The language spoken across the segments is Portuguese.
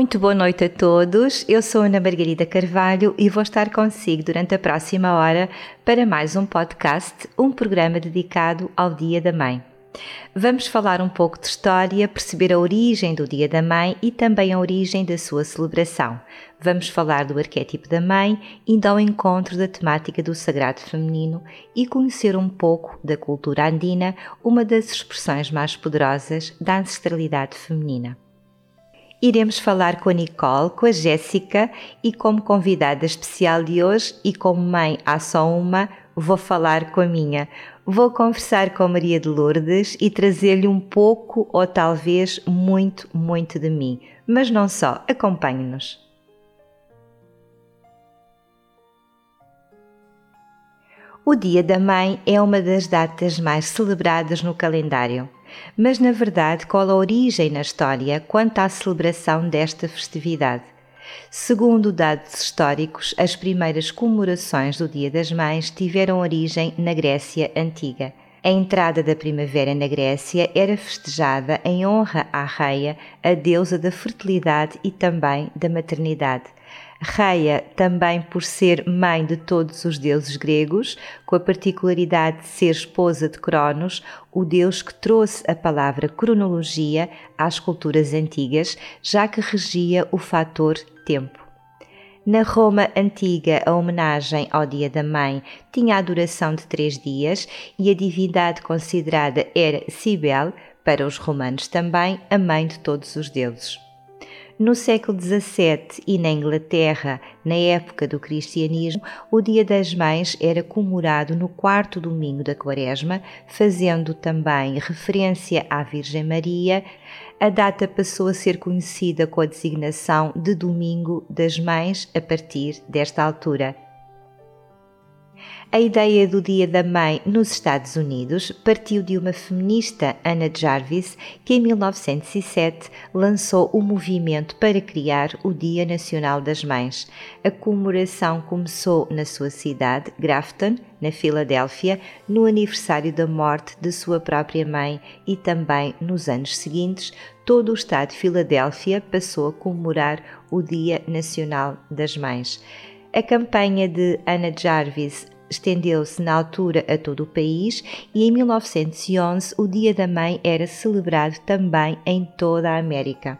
Muito boa noite a todos. Eu sou Ana Margarida Carvalho e vou estar consigo durante a próxima hora para mais um podcast, um programa dedicado ao Dia da Mãe. Vamos falar um pouco de história, perceber a origem do Dia da Mãe e também a origem da sua celebração. Vamos falar do arquétipo da mãe, indo ao encontro da temática do sagrado feminino e conhecer um pouco da cultura andina, uma das expressões mais poderosas da ancestralidade feminina. Iremos falar com a Nicole, com a Jéssica e como convidada especial de hoje e como mãe há só uma, vou falar com a minha. Vou conversar com a Maria de Lourdes e trazer-lhe um pouco ou talvez muito, muito de mim. Mas não só, acompanhe-nos. O Dia da Mãe é uma das datas mais celebradas no calendário. Mas, na verdade, qual a origem na história quanto à celebração desta festividade? Segundo dados históricos, as primeiras comemorações do Dia das Mães tiveram origem na Grécia Antiga. A entrada da primavera na Grécia era festejada em honra à Reia, a deusa da fertilidade e também da maternidade. Reia também por ser mãe de todos os deuses gregos, com a particularidade de ser esposa de Cronos, o deus que trouxe a palavra cronologia às culturas antigas, já que regia o fator tempo. Na Roma antiga, a homenagem ao Dia da Mãe tinha a duração de três dias e a divindade considerada era Cibele, para os romanos também, a mãe de todos os deuses. No século XVII e na Inglaterra, na época do cristianismo, o Dia das Mães era comemorado no quarto domingo da Quaresma, fazendo também referência à Virgem Maria. A data passou a ser conhecida com a designação de Domingo das Mães a partir desta altura. A ideia do Dia da Mãe nos Estados Unidos partiu de uma feminista, Anna Jarvis, que em 1907 lançou o movimento para criar o Dia Nacional das Mães. A comemoração começou na sua cidade, Grafton, na Filadélfia, no aniversário da morte de sua própria mãe e também nos anos seguintes, todo o estado de Filadélfia passou a comemorar o Dia Nacional das Mães. A campanha de Anna Jarvis estendeu-se na altura a todo o país e em 1911 o Dia da Mãe era celebrado também em toda a América.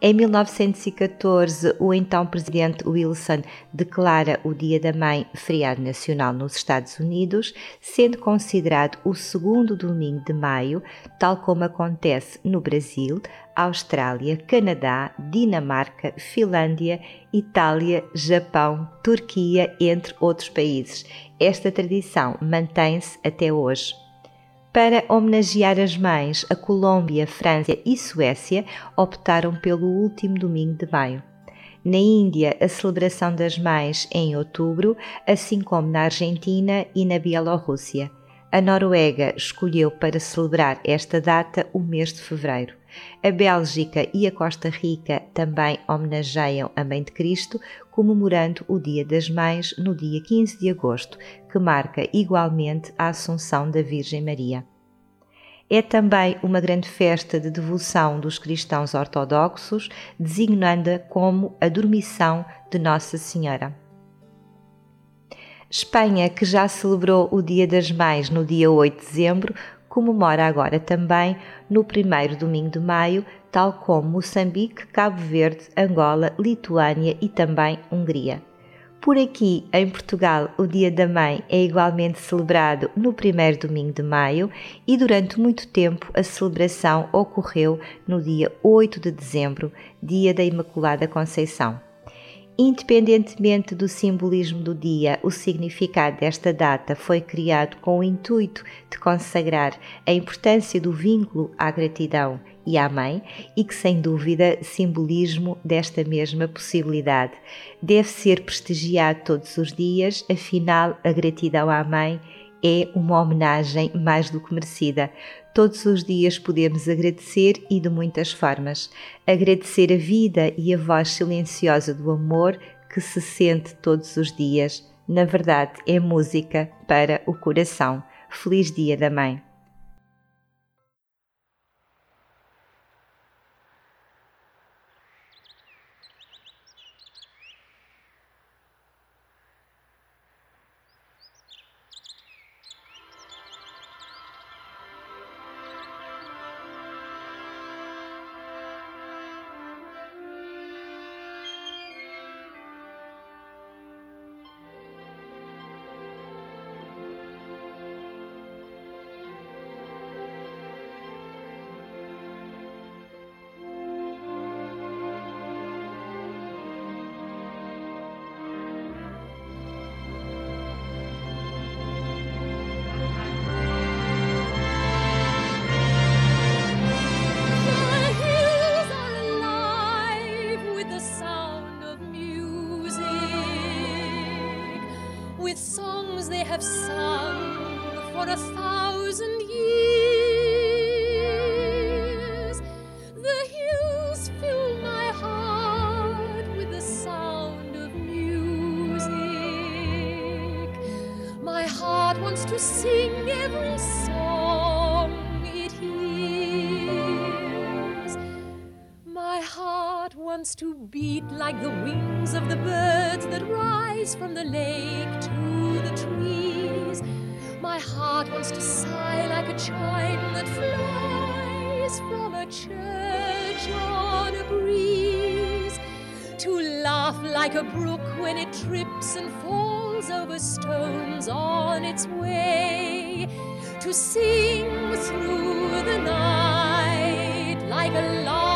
Em 1914, o então presidente Wilson declara o Dia da Mãe feriado nacional nos Estados Unidos, sendo considerado o segundo domingo de maio, tal como acontece no Brasil, Austrália, Canadá, Dinamarca, Finlândia, Itália, Japão, Turquia, entre outros países. Esta tradição mantém-se até hoje. Para homenagear as mães, a Colômbia, França e Suécia optaram pelo último domingo de maio. Na Índia, a celebração das mães em outubro, assim como na Argentina e na Bielorrússia. A Noruega escolheu para celebrar esta data o mês de fevereiro. A Bélgica e a Costa Rica também homenageiam a Mãe de Cristo, comemorando o Dia das Mães no dia 15 de agosto, que marca igualmente a Assunção da Virgem Maria. É também uma grande festa de devoção dos cristãos ortodoxos, designando-a como a Dormição de Nossa Senhora. Espanha, que já celebrou o Dia das Mães no dia 8 de dezembro, comemora agora também no primeiro domingo de maio, tal como Moçambique, Cabo Verde, Angola, Lituânia e também Hungria. Por aqui, em Portugal, o Dia da Mãe é igualmente celebrado no primeiro domingo de maio e durante muito tempo a celebração ocorreu no dia 8 de dezembro, dia da Imaculada Conceição. Independentemente do simbolismo do dia, o significado desta data foi criado com o intuito de consagrar a importância do vínculo à gratidão e à mãe e que, sem dúvida, simbolismo desta mesma possibilidade. Deve ser prestigiado todos os dias, afinal, a gratidão à mãe é uma homenagem mais do que merecida. Todos os dias podemos agradecer e de muitas formas. Agradecer a vida e a voz silenciosa do amor que se sente todos os dias. Na verdade, é música para o coração. Feliz Dia da Mãe! My heart wants to sigh like a chime that flies from a church on a breeze. To laugh like a brook when it trips and falls over stones on its way. To sing through the night like a lark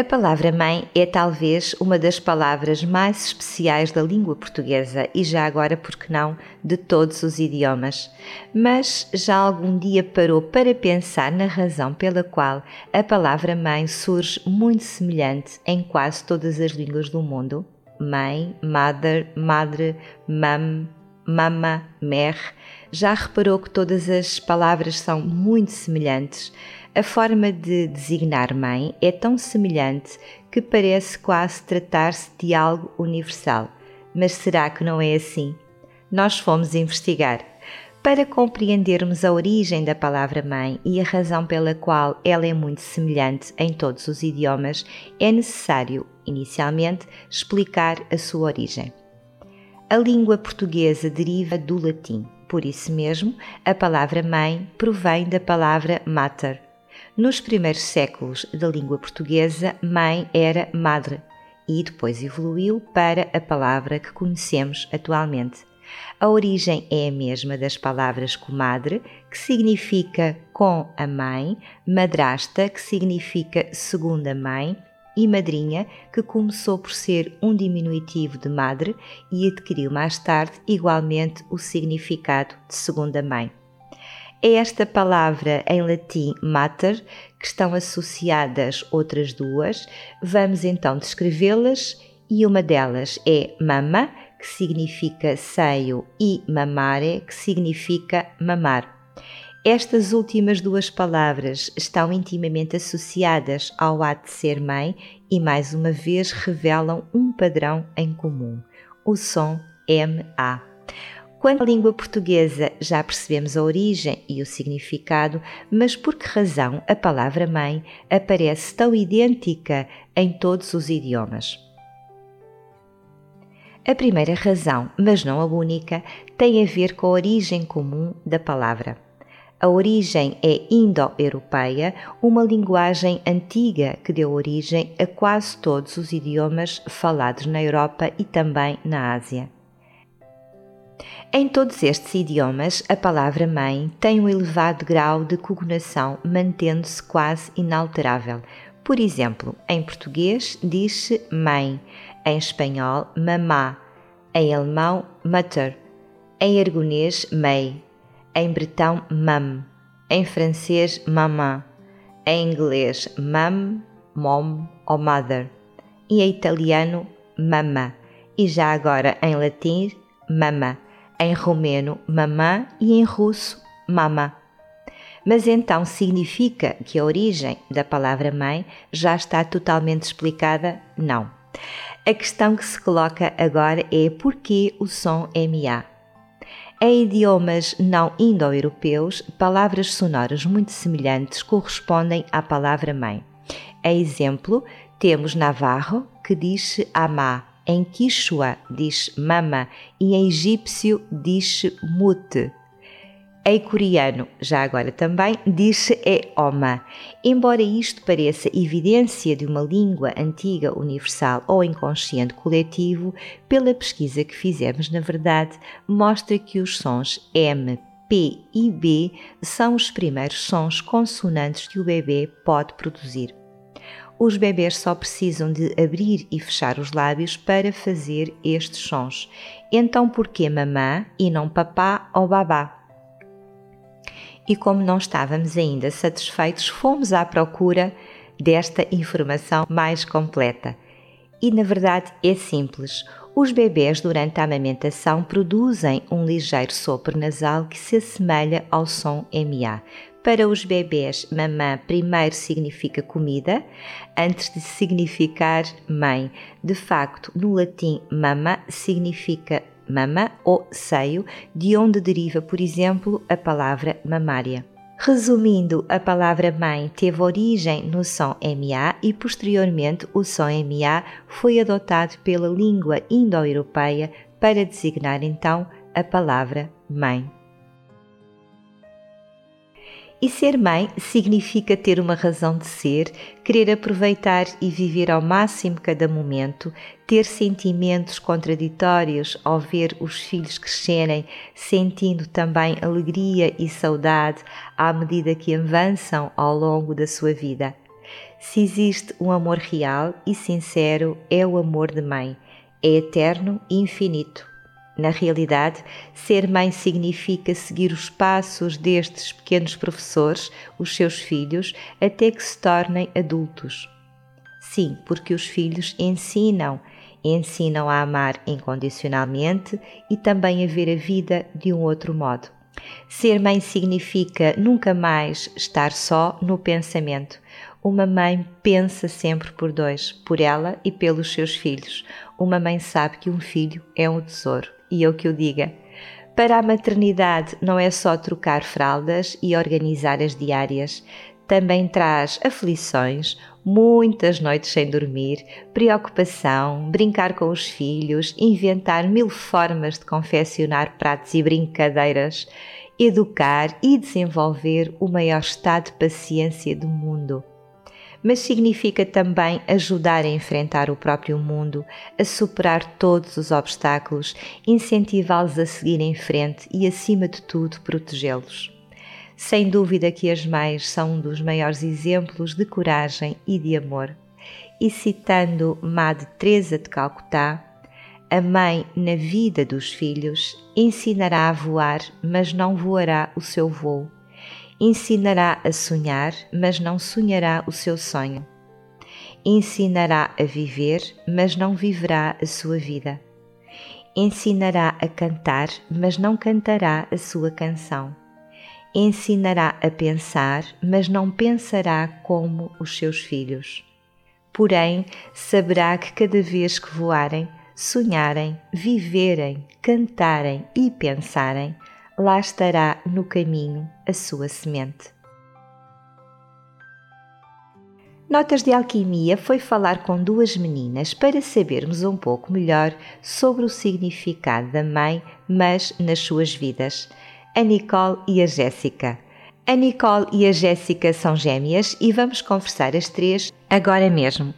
A palavra mãe é talvez uma das palavras mais especiais da língua portuguesa e já agora, por que não, de todos os idiomas. Mas já algum dia parou para pensar na razão pela qual a palavra mãe surge muito semelhante em quase todas as línguas do mundo? Mãe, mother, madre, mam, mama, mer. Já reparou que todas as palavras são muito semelhantes? A forma de designar mãe é tão semelhante que parece quase tratar-se de algo universal. Mas será que não é assim? Nós fomos investigar. Para compreendermos a origem da palavra mãe e a razão pela qual ela é muito semelhante em todos os idiomas, é necessário, inicialmente, explicar a sua origem. A língua portuguesa deriva do latim, por isso mesmo, a palavra mãe provém da palavra mater. Nos primeiros séculos da língua portuguesa, mãe era madre e depois evoluiu para a palavra que conhecemos atualmente. A origem é a mesma das palavras comadre, que significa com a mãe, madrasta, que significa segunda mãe, e madrinha, que começou por ser um diminutivo de madre e adquiriu mais tarde igualmente o significado de segunda mãe. É esta palavra em latim mater que estão associadas outras duas. Vamos então descrevê-las e uma delas é mama, que significa seio, e mamare, que significa mamar. Estas últimas duas palavras estão intimamente associadas ao ato de ser mãe e, mais uma vez, revelam um padrão em comum: o som MA. Quanto à língua portuguesa, já percebemos a origem e o significado, mas por que razão a palavra mãe aparece tão idêntica em todos os idiomas? A primeira razão, mas não a única, tem a ver com a origem comum da palavra. A origem é indo-europeia, uma linguagem antiga que deu origem a quase todos os idiomas falados na Europa e também na Ásia. Em todos estes idiomas, a palavra mãe tem um elevado grau de cognação, mantendo-se quase inalterável. Por exemplo, em português diz-se mãe, em espanhol, mamá, em alemão, Mutter, em aragonês, mei, em bretão, mam, em francês, maman, em inglês, mam, mom ou mother, e em italiano, mamma, e já agora em latim, mama, em romeno, mamã e em russo, mama. Mas então significa que a origem da palavra mãe já está totalmente explicada? Não. A questão que se coloca agora é porquê o som MA. Em idiomas não indo-europeus, palavras sonoras muito semelhantes correspondem à palavra mãe. A exemplo, temos Navarro, que diz amá, em Quichua diz mama e em egípcio diz mute. Em coreano, já agora também, diz é oma. Embora isto pareça evidência de uma língua antiga universal ou inconsciente coletivo, pela pesquisa que fizemos, na verdade, mostra que os sons M, P e B são os primeiros sons consonantes que o bebê pode produzir. Os bebês só precisam de abrir e fechar os lábios para fazer estes sons. Então, por que mamã e não papá ou babá? e, como não estávamos ainda satisfeitos, fomos à procura desta informação mais completa. E na verdade é simples. Os bebés durante a amamentação produzem um ligeiro sopro nasal que se assemelha ao som MA. Para os bebés, mamã primeiro significa comida, antes de significar mãe. De facto, no latim, mama significa mama ou seio, de onde deriva, por exemplo, a palavra mamária. Resumindo, a palavra mãe teve origem no som MA e posteriormente o som MA foi adotado pela língua indo-europeia para designar então a palavra mãe. E ser mãe significa ter uma razão de ser, querer aproveitar e viver ao máximo cada momento, ter sentimentos contraditórios ao ver os filhos crescerem, sentindo também alegria e saudade à medida que avançam ao longo da sua vida. Se existe um amor real e sincero, é o amor de mãe. É eterno e infinito na realidade, ser mãe significa seguir os passos destes pequenos professores, os seus filhos, até que se tornem adultos. Sim, porque os filhos ensinam, ensinam a amar incondicionalmente e também a ver a vida de um outro modo. Ser mãe significa nunca mais estar só no pensamento. Uma mãe pensa sempre por dois, por ela e pelos seus filhos. Uma mãe sabe que um filho é um tesouro e eu que o diga. Para a maternidade não é só trocar fraldas e organizar as diárias, também traz aflições, muitas noites sem dormir, preocupação, brincar com os filhos, inventar mil formas de confeccionar pratos e brincadeiras, educar e desenvolver o maior estado de paciência do mundo mas significa também ajudar a enfrentar o próprio mundo, a superar todos os obstáculos, incentivá-los a seguir em frente e, acima de tudo, protegê-los. Sem dúvida que as mães são um dos maiores exemplos de coragem e de amor. E citando Madre Teresa de Calcutá, a mãe na vida dos filhos ensinará a voar, mas não voará o seu voo ensinará a sonhar, mas não sonhará o seu sonho. Ensinará a viver, mas não viverá a sua vida. Ensinará a cantar, mas não cantará a sua canção. Ensinará a pensar, mas não pensará como os seus filhos. Porém, saberá que cada vez que voarem, sonharem, viverem, cantarem e pensarem, lá estará no caminho a sua semente. Notas de Alquimia foi falar com duas meninas para sabermos um pouco melhor sobre o significado da mãe, mas nas suas vidas, a Nicole e a Jéssica. A Nicole e a Jéssica são gêmeas e vamos conversar as três agora mesmo.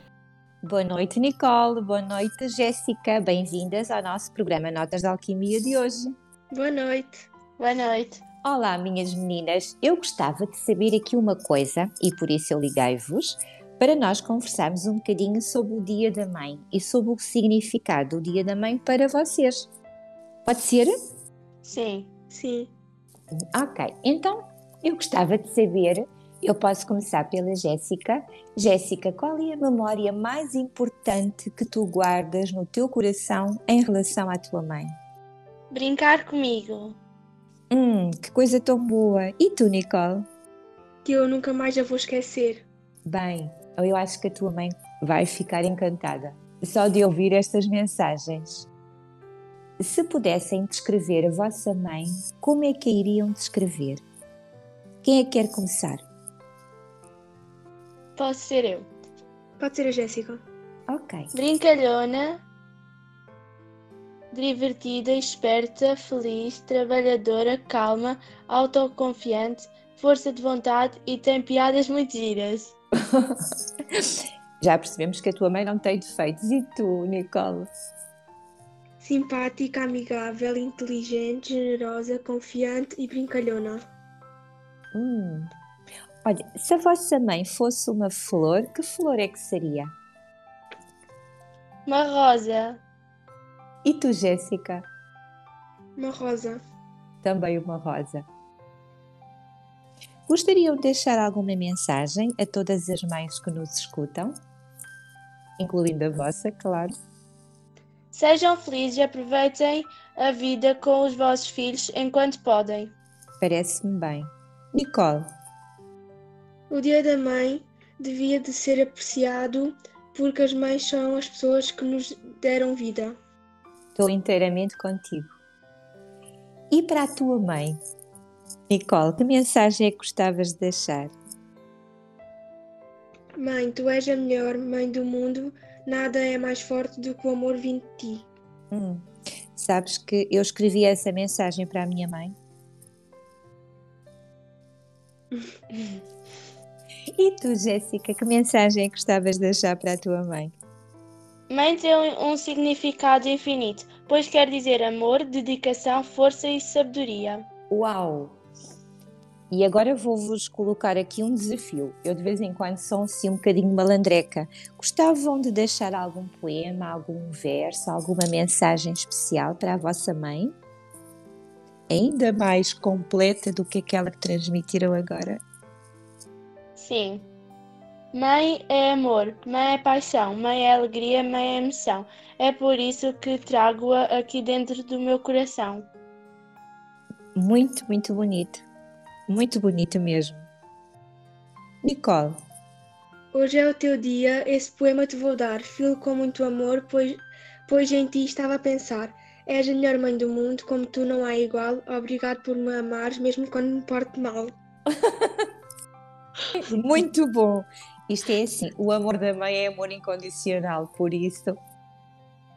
Boa noite, Nicole. Boa noite, Jéssica. Bem-vindas ao nosso programa Notas de Alquimia de hoje. Boa noite. Boa noite. Olá, minhas meninas. Eu gostava de saber aqui uma coisa e por isso eu liguei-vos para nós conversarmos um bocadinho sobre o Dia da Mãe e sobre o significado do Dia da Mãe para vocês. Pode ser? Sim. Sim. Ok, então eu gostava de saber. Eu posso começar pela Jéssica. Jéssica, qual é a memória mais importante que tu guardas no teu coração em relação à tua mãe? Brincar comigo. Hum, que coisa tão boa. E tu, Nicole? Que eu nunca mais a vou esquecer. Bem, eu acho que a tua mãe vai ficar encantada só de ouvir estas mensagens. Se pudessem descrever a vossa mãe, como é que a iriam descrever? Quem é que quer começar? Posso ser eu. Pode ser a Jéssica. Ok. Brincalhona, divertida, esperta, feliz, trabalhadora, calma, autoconfiante, força de vontade e tem piadas muito giras. Já percebemos que a tua mãe não tem defeitos. E tu, Nicole? Simpática, amigável, inteligente, generosa, confiante e brincalhona. Hum. Olha, se a vossa mãe fosse uma flor, que flor é que seria? Uma rosa, E tu, Jéssica? Uma rosa. Também uma rosa. Gostariam de deixar alguma mensagem a todas as mães que nos escutam? Incluindo a vossa, claro. sejam felizes e aproveitem a vida com os vossos filhos enquanto podem. Parece-me bem. Nicole, O Dia da Mãe devia de ser apreciado porque as mães são as pessoas que nos deram vida. Estou inteiramente contigo. E para a tua mãe? Nicole, que mensagem é que gostavas de deixar? Mãe, tu és a melhor mãe do mundo, nada é mais forte do que o amor vindo de ti. Hum, sabes que eu escrevi essa mensagem para a minha mãe? E tu, Jéssica, que mensagem é que gostavas de deixar para a tua mãe? Mãe tem um um significado infinito, pois quer dizer amor, dedicação, força e sabedoria. Uau! E agora vou-vos colocar aqui um desafio. Eu de vez em quando sou assim um bocadinho malandreca. Gostavam de deixar algum poema, algum verso, alguma mensagem especial para a vossa mãe? Ainda mais completa do que aquela que transmitiram agora? Sim. Mãe é amor, mãe é paixão, mãe é alegria, mãe é emoção. É por isso que trago-a aqui dentro do meu coração. Muito, muito bonito. Muito bonito mesmo. Nicole, Hoje é o teu dia, esse poema te vou dar. Filo com muito amor, pois, pois em ti estava a pensar. És a melhor mãe do mundo, como tu não há igual. Obrigado por me amares, mesmo quando me porto mal. Muito bom! Isto é assim, o amor da mãe é amor incondicional, por isso.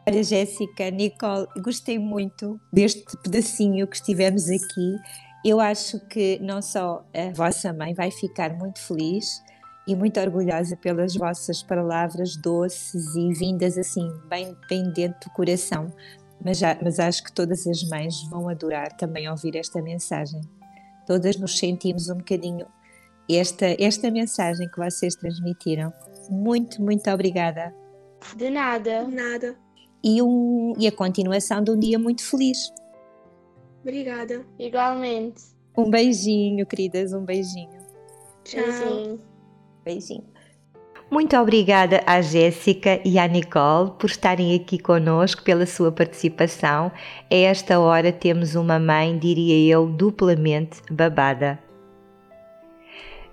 Olha, Jéssica, Nicole, gostei muito deste pedacinho que estivemos aqui. Eu acho que não só a vossa mãe vai ficar muito feliz e muito orgulhosa pelas vossas palavras doces e vindas assim, bem, bem dentro do coração, mas, já- mas acho que todas as mães vão adorar também ouvir esta mensagem. Todas nos sentimos um bocadinho esta, esta mensagem que vocês transmitiram. Muito, muito obrigada. De nada. Nada. E, um, e a continuação de um dia muito feliz. Obrigada. Igualmente. Um beijinho, queridas, um beijinho. Tchau. Beijinho. Beijinho. Muito obrigada à Jéssica e à Nicole por estarem aqui conosco, pela sua participação. A esta hora temos uma mãe, diria eu, duplamente babada.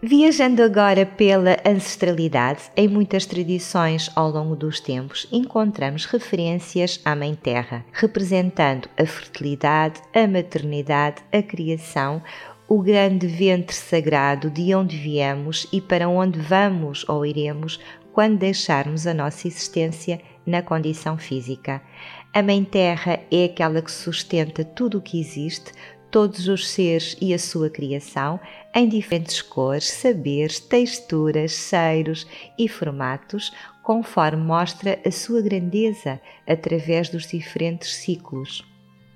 Viajando agora pela ancestralidade, em muitas tradições ao longo dos tempos encontramos referências à Mãe Terra, representando a fertilidade, a maternidade, a criação, o grande ventre sagrado de onde viemos e para onde vamos ou iremos quando deixarmos a nossa existência na condição física. A Mãe Terra é aquela que sustenta tudo o que existe, todos os seres e a sua criação, em diferentes cores, saberes, texturas, cheiros e formatos, conforme mostra a sua grandeza através dos diferentes ciclos.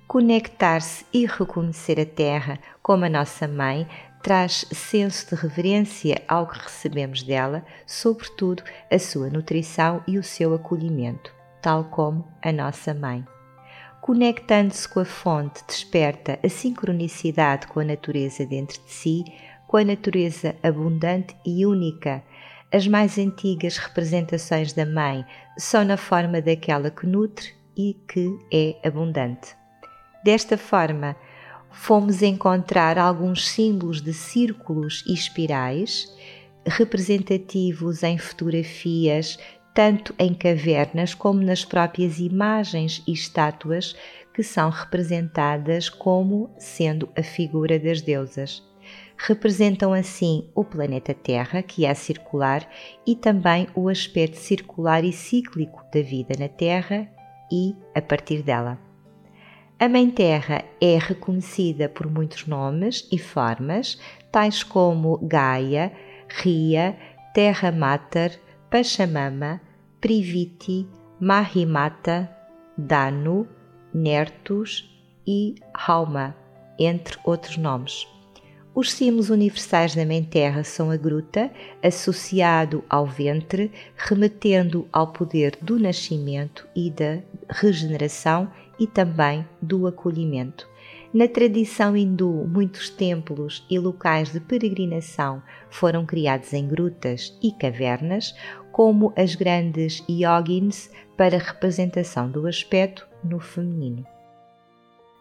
Conectar-se e reconhecer a Terra como a nossa mãe traz senso de reverência ao que recebemos dela, sobretudo a sua nutrição e o seu acolhimento, tal como a nossa mãe. Conectando-se com a fonte, desperta a sincronicidade com a natureza dentro de si, com a natureza abundante e única. As mais antigas representações da mãe são na forma daquela que nutre e que é abundante. Desta forma, fomos encontrar alguns símbolos de círculos e espirais, representativos em fotografias, tanto em cavernas como nas próprias imagens e estátuas que são representadas como sendo a figura das deusas. Representam assim o planeta Terra, que é circular, e também o aspecto circular e cíclico da vida na Terra e a partir dela. A Mãe Terra é reconhecida por muitos nomes e formas, tais como Gaia, Ria, Terra Mater, Pachamama, Priviti, Mahimata, Danu, Nertus e Hauma, entre outros nomes. Os símbolos universais da Mãe Terra são a gruta, associado ao ventre, remetendo ao poder do nascimento e da regeneração e também do acolhimento. Na tradição hindu, muitos templos e locais de peregrinação foram criados em grutas e cavernas, como as grandes yogins para representação do aspecto no feminino.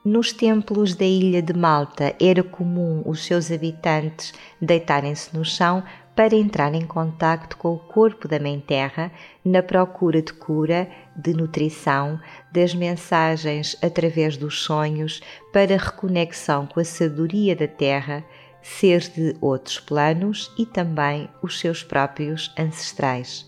Nos templos da ilha de Malta era comum os seus habitantes deitarem-se no chão para entrar em contacto com o corpo da Mãe Terra na procura de cura, de nutrição, das mensagens através dos sonhos para reconexão com a sabedoria da Terra, seres de outros planos e também os seus próprios ancestrais.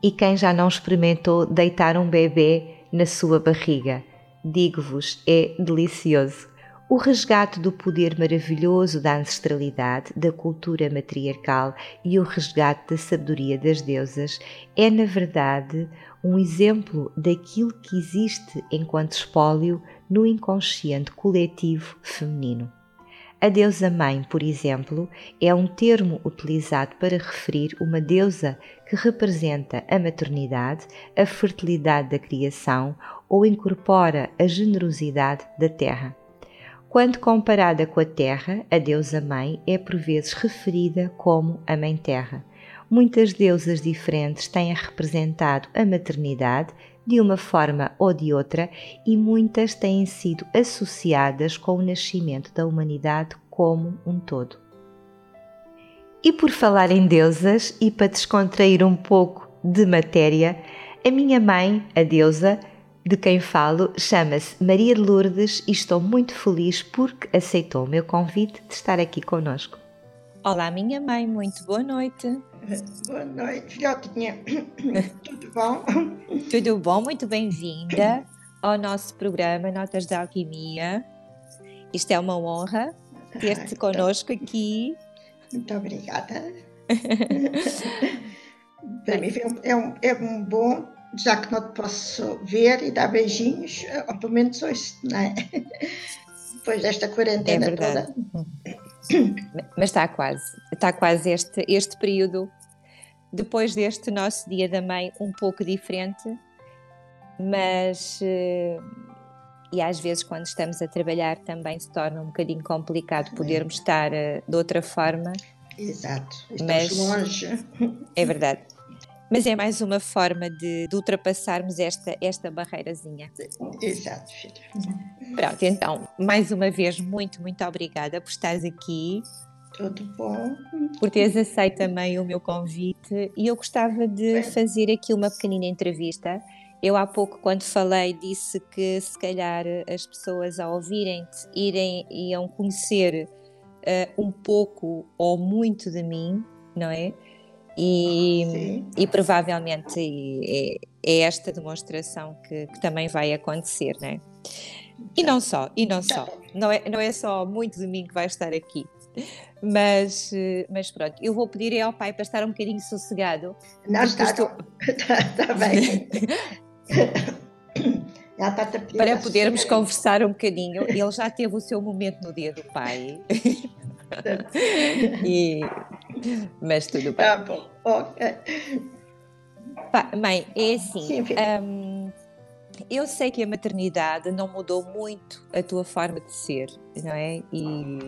E quem já não experimentou deitar um bebê na sua barriga? Digo-vos, é delicioso. O resgate do poder maravilhoso da ancestralidade, da cultura matriarcal e o resgate da sabedoria das deusas é, na verdade, um exemplo daquilo que existe enquanto espólio no inconsciente coletivo feminino. A deusa mãe, por exemplo, é um termo utilizado para referir uma deusa que representa a maternidade, a fertilidade da criação ou incorpora a generosidade da terra. Quando comparada com a terra, a deusa mãe é por vezes referida como a mãe terra. Muitas deusas diferentes têm representado a maternidade de uma forma ou de outra e muitas têm sido associadas com o nascimento da humanidade como um todo. E por falar em deusas e para descontrair um pouco de matéria, a minha mãe, a deusa, de quem falo, chama-se Maria de Lourdes e estou muito feliz porque aceitou o meu convite de estar aqui conosco. Olá, minha mãe, muito boa noite. Boa noite, filhotinha. Tudo bom? Tudo bom, muito bem-vinda ao nosso programa Notas da Alquimia. Isto é uma honra ter-te connosco aqui. Muito obrigada. Para mim é um, é um bom, já que não te posso ver e dar beijinhos, pelo menos hoje, não é? Depois desta quarentena é toda. Mas está quase, está quase este, este período, depois deste nosso Dia da Mãe, um pouco diferente, mas eh, e às vezes quando estamos a trabalhar também se torna um bocadinho complicado podermos estar uh, de outra forma. Exato, estamos mas, longe. É verdade. Mas é mais uma forma de, de ultrapassarmos esta, esta barreirazinha. Exato, filha. Pronto, então, mais uma vez, muito, muito obrigada por estares aqui. Tudo bom. Por teres aceito também o meu convite e eu gostava de fazer aqui uma pequenina entrevista eu há pouco, quando falei, disse que se calhar as pessoas ao ouvirem-te irem, iam conhecer uh, um pouco ou muito de mim, não é? E, e provavelmente é, é, esta demonstração que, que, também vai acontecer, não é? E não só, e não só. Não é, não é só muito de mim que vai estar aqui. Mas, mas pronto, eu vou pedir ao pai para estar um bocadinho sossegado. Não está, estou... está, está bem. para podermos conversar um bocadinho. Ele já teve o seu momento no dia do pai. e... Mas tudo bem. Tá bom, ok. mãe, é assim. Sim, um, eu sei que a maternidade não mudou muito a tua forma de ser, não é? E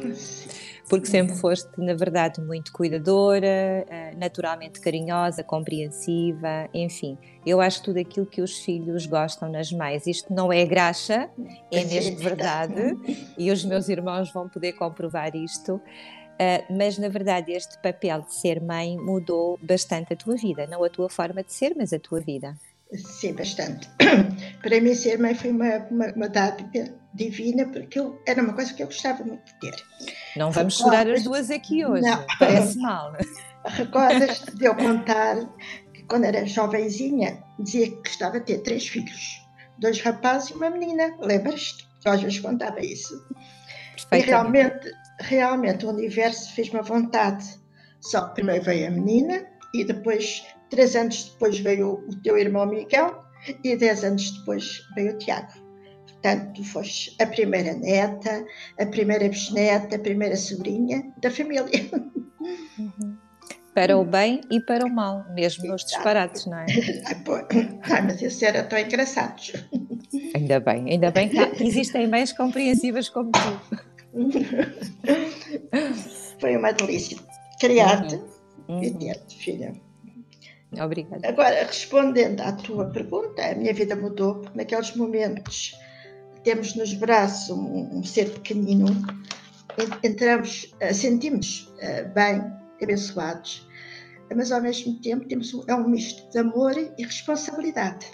porque sempre foste, na verdade, muito cuidadora, eh, naturalmente carinhosa, compreensiva, enfim. Eu acho tudo aquilo que os filhos gostam nas mães. Isto não é graxa, é mesmo verdade, e os meus irmãos vão poder comprovar isto. Uh, mas na verdade este papel de ser mãe mudou bastante a tua vida, não a tua forma de ser, mas a tua vida. Sim, bastante. Para mim, ser mãe foi uma, uma, uma dádiva divina, porque eu, era uma coisa que eu gostava muito de ter. Não vamos chorar as duas aqui hoje, não. parece mal. Recordas de eu contar que quando era jovenzinha dizia que gostava de ter três filhos, dois rapazes e uma menina. Lembras-te? Eu às vezes contava isso. E realmente, realmente o universo fez uma vontade. Só que primeiro veio a menina e depois, três anos depois, veio o teu irmão Miguel e dez anos depois veio o Tiago. Portanto, tu foste a primeira neta, a primeira bisneta, a primeira sobrinha da família. Uhum. Para o bem e para o mal, mesmo nos disparates, não é? Ai, mas isso era tão engraçado. Ainda bem, ainda bem que existem mães compreensivas como tu. Foi uma delícia criar-te uhum. e ter-te, filha. Obrigada. Agora, respondendo à tua pergunta, a minha vida mudou, porque naqueles momentos temos nos braços um, um ser pequenino, entramos, eh, sentimos eh, bem, abençoados, mas ao mesmo tempo temos um, é um misto de amor e responsabilidade.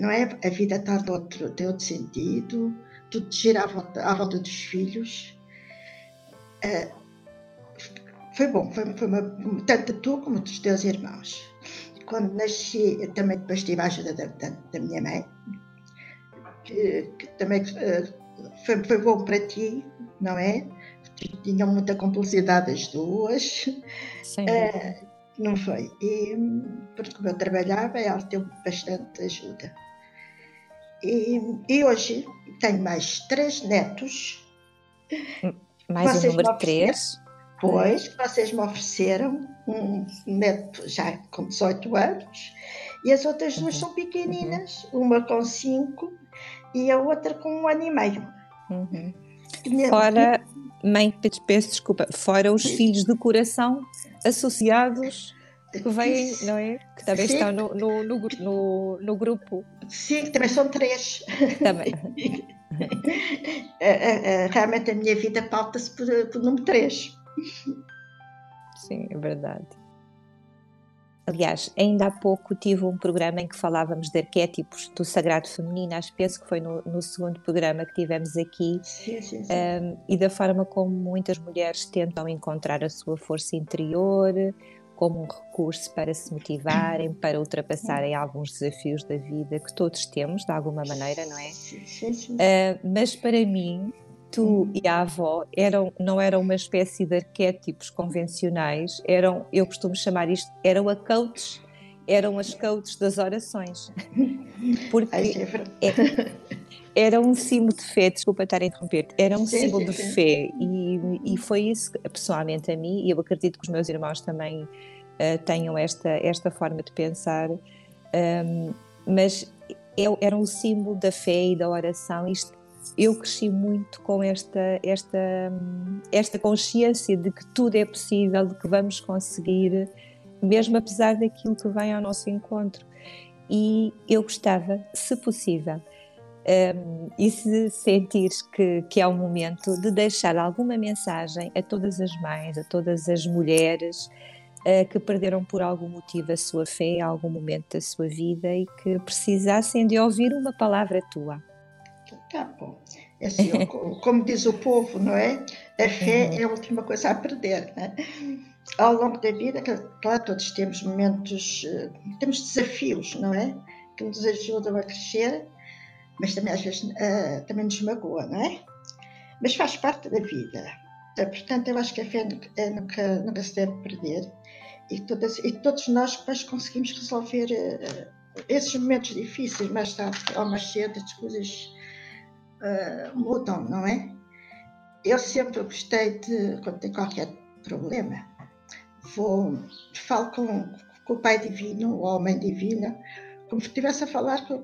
Não é? A vida está de outro, de outro sentido, tudo gira à volta, à volta dos filhos. Uh, foi bom, foi, foi uma, tanto tu como dos teus irmãos. Quando nasci, também depois tive a ajuda da, da, da minha mãe, que, que também uh, foi, foi bom para ti, não é? Tinham muita complicidade as duas. Sim. Uh, não foi? E porque como eu trabalhava, ela deu bastante ajuda. E, e hoje tenho mais três netos. Mais o número três? Pois, que vocês me ofereceram um neto já com 18 anos e as outras duas uhum. são pequeninas, uhum. uma com 5 e a outra com um ano e meio. Uhum. Fora, mãe, peço desculpa, fora os filhos do coração associados que vêm, não é? Que também Sim. estão no, no, no, no, no grupo. Sim, também são três. Também. Realmente a minha vida pauta-se por, por número três. Sim, é verdade. Aliás, ainda há pouco tive um programa em que falávamos de arquétipos do sagrado feminino, acho penso que foi no, no segundo programa que tivemos aqui, sim, sim, sim. Um, e da forma como muitas mulheres tentam encontrar a sua força interior, como um recurso para se motivarem, para ultrapassarem alguns desafios da vida que todos temos, de alguma maneira, não é? Uh, mas para mim, tu e a avó eram, não eram uma espécie de arquétipos convencionais, eram, eu costumo chamar isto, eram a coaches, eram as coaches das orações. Porque é, era um símbolo de fé, desculpa estar a interromper, era um sim, símbolo sim, de sim. fé e, e foi isso, pessoalmente a mim, e eu acredito que os meus irmãos também uh, tenham esta, esta forma de pensar, um, mas era um símbolo da fé e da oração, isto eu cresci muito com esta, esta, esta consciência de que tudo é possível, de que vamos conseguir, mesmo apesar daquilo que vem ao nosso encontro. E eu gostava, se possível, um, e se sentires que, que é o momento de deixar alguma mensagem a todas as mães, a todas as mulheres uh, que perderam por algum motivo a sua fé, em algum momento da sua vida e que precisassem de ouvir uma palavra tua. Tá bom. É assim, como diz o povo, não é? A fé uhum. é a última coisa a perder. Né? Ao longo da vida, claro, todos temos momentos, eh, temos desafios, não é? Que nos ajudam a crescer, mas também às vezes uh, também nos magoa, não é? Mas faz parte da vida. Uh, portanto, eu acho que a fé nunca, nunca se deve perder. E, todas, e todos nós depois conseguimos resolver uh, esses momentos difíceis mais tarde ou mais cedo, as coisas uh, mudam, não é? Eu sempre gostei de, quando tem qualquer problema, vou, falo com, com o Pai Divino ou a Mãe Divina, como se estivesse a falar com,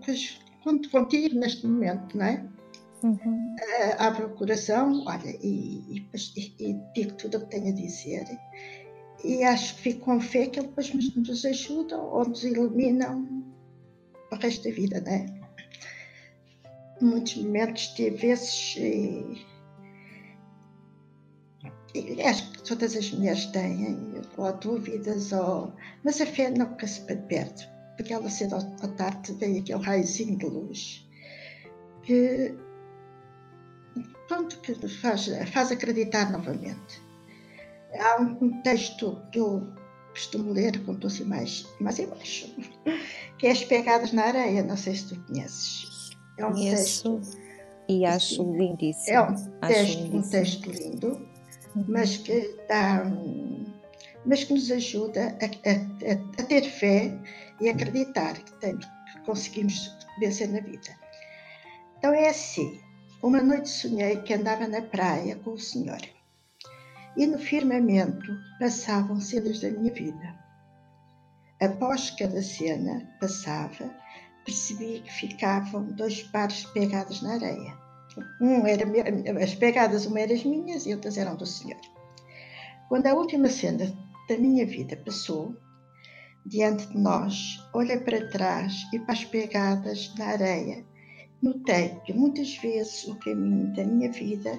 com, contigo neste momento, não é? Uhum. Uh, abro o coração, olha, e, e, e, digo tudo o que tenho a dizer. E acho que fico com fé que ele depois nos ajuda ou nos iluminam o resto da vida, não é? Muitos momentos tive esses. E, acho que todas as mulheres têm, ou dúvidas, ou, mas a fé nunca se perde. porque ela cedo à tarde veio aquele raizinho de luz que, pronto, que faz, faz acreditar novamente. Há um texto que eu costumo ler, contou-se mais, mais embaixo, que é As Pegadas na Areia, não sei se tu conheces. É um texto, e acho lindíssimo. É um texto, um texto lindo, uhum. mas que dá mas que nos ajuda a, a, a, ter fé e acreditar que, temos, que conseguimos vencer na vida. Então é assim: uma noite sonhei que andava na praia com o Senhor e no firmamento passavam cenas da minha vida. Após cada cena passava, percebi que ficavam dois pares pegados na areia. Um era as pegadas, uma eram as minhas e outras eram do Senhor. Quando a última cena da minha vida passou, diante de nós, olhei para trás e para as pegadas na areia. Notei que muitas vezes o caminho da minha vida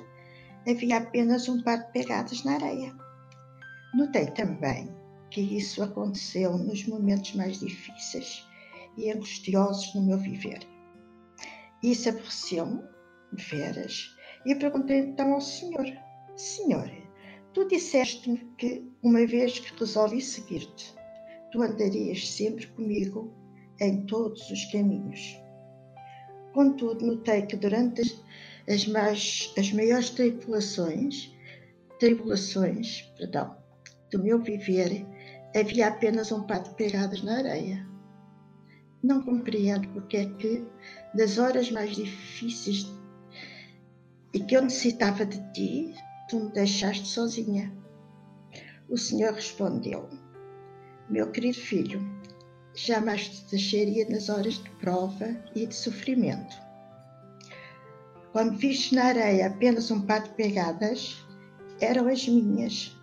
havia apenas um par de pegadas na areia. Notei também que isso aconteceu nos momentos mais difíceis e angustiosos no meu viver. Isso aborreceu-me, veras, e perguntei então ao Senhor: Senhor, tu disseste-me que, uma vez que resolvi seguir-te, tu andarias sempre comigo em todos os caminhos. Contudo, notei que durante as, mais, as maiores tribulações, tribulações perdão, do meu viver, havia apenas um par de pegadas na areia. Não compreendo porque é que, das horas mais difíceis e que eu necessitava de ti, tu me deixaste sozinha. O Senhor respondeu: Meu querido filho, jamais te deixaria nas horas de prova e de sofrimento. Quando viste na areia apenas um par de pegadas, eram as minhas.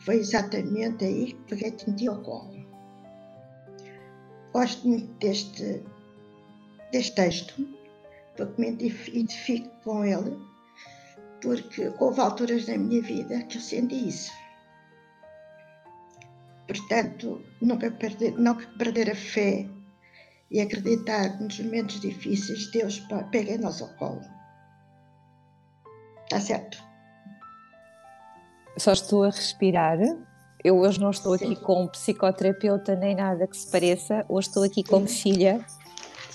Foi exatamente aí que peguei-te meti ao colo. Gosto muito deste, deste texto, porque me identifico com ele, porque houve alturas na minha vida que eu senti isso. Portanto, nunca perder, nunca perder a fé e acreditar que nos momentos difíceis Deus pega-nos ao colo. Está certo. Só estou a respirar. Eu hoje não estou Sim. aqui como psicoterapeuta nem nada que se pareça. Hoje estou aqui como Sim. filha.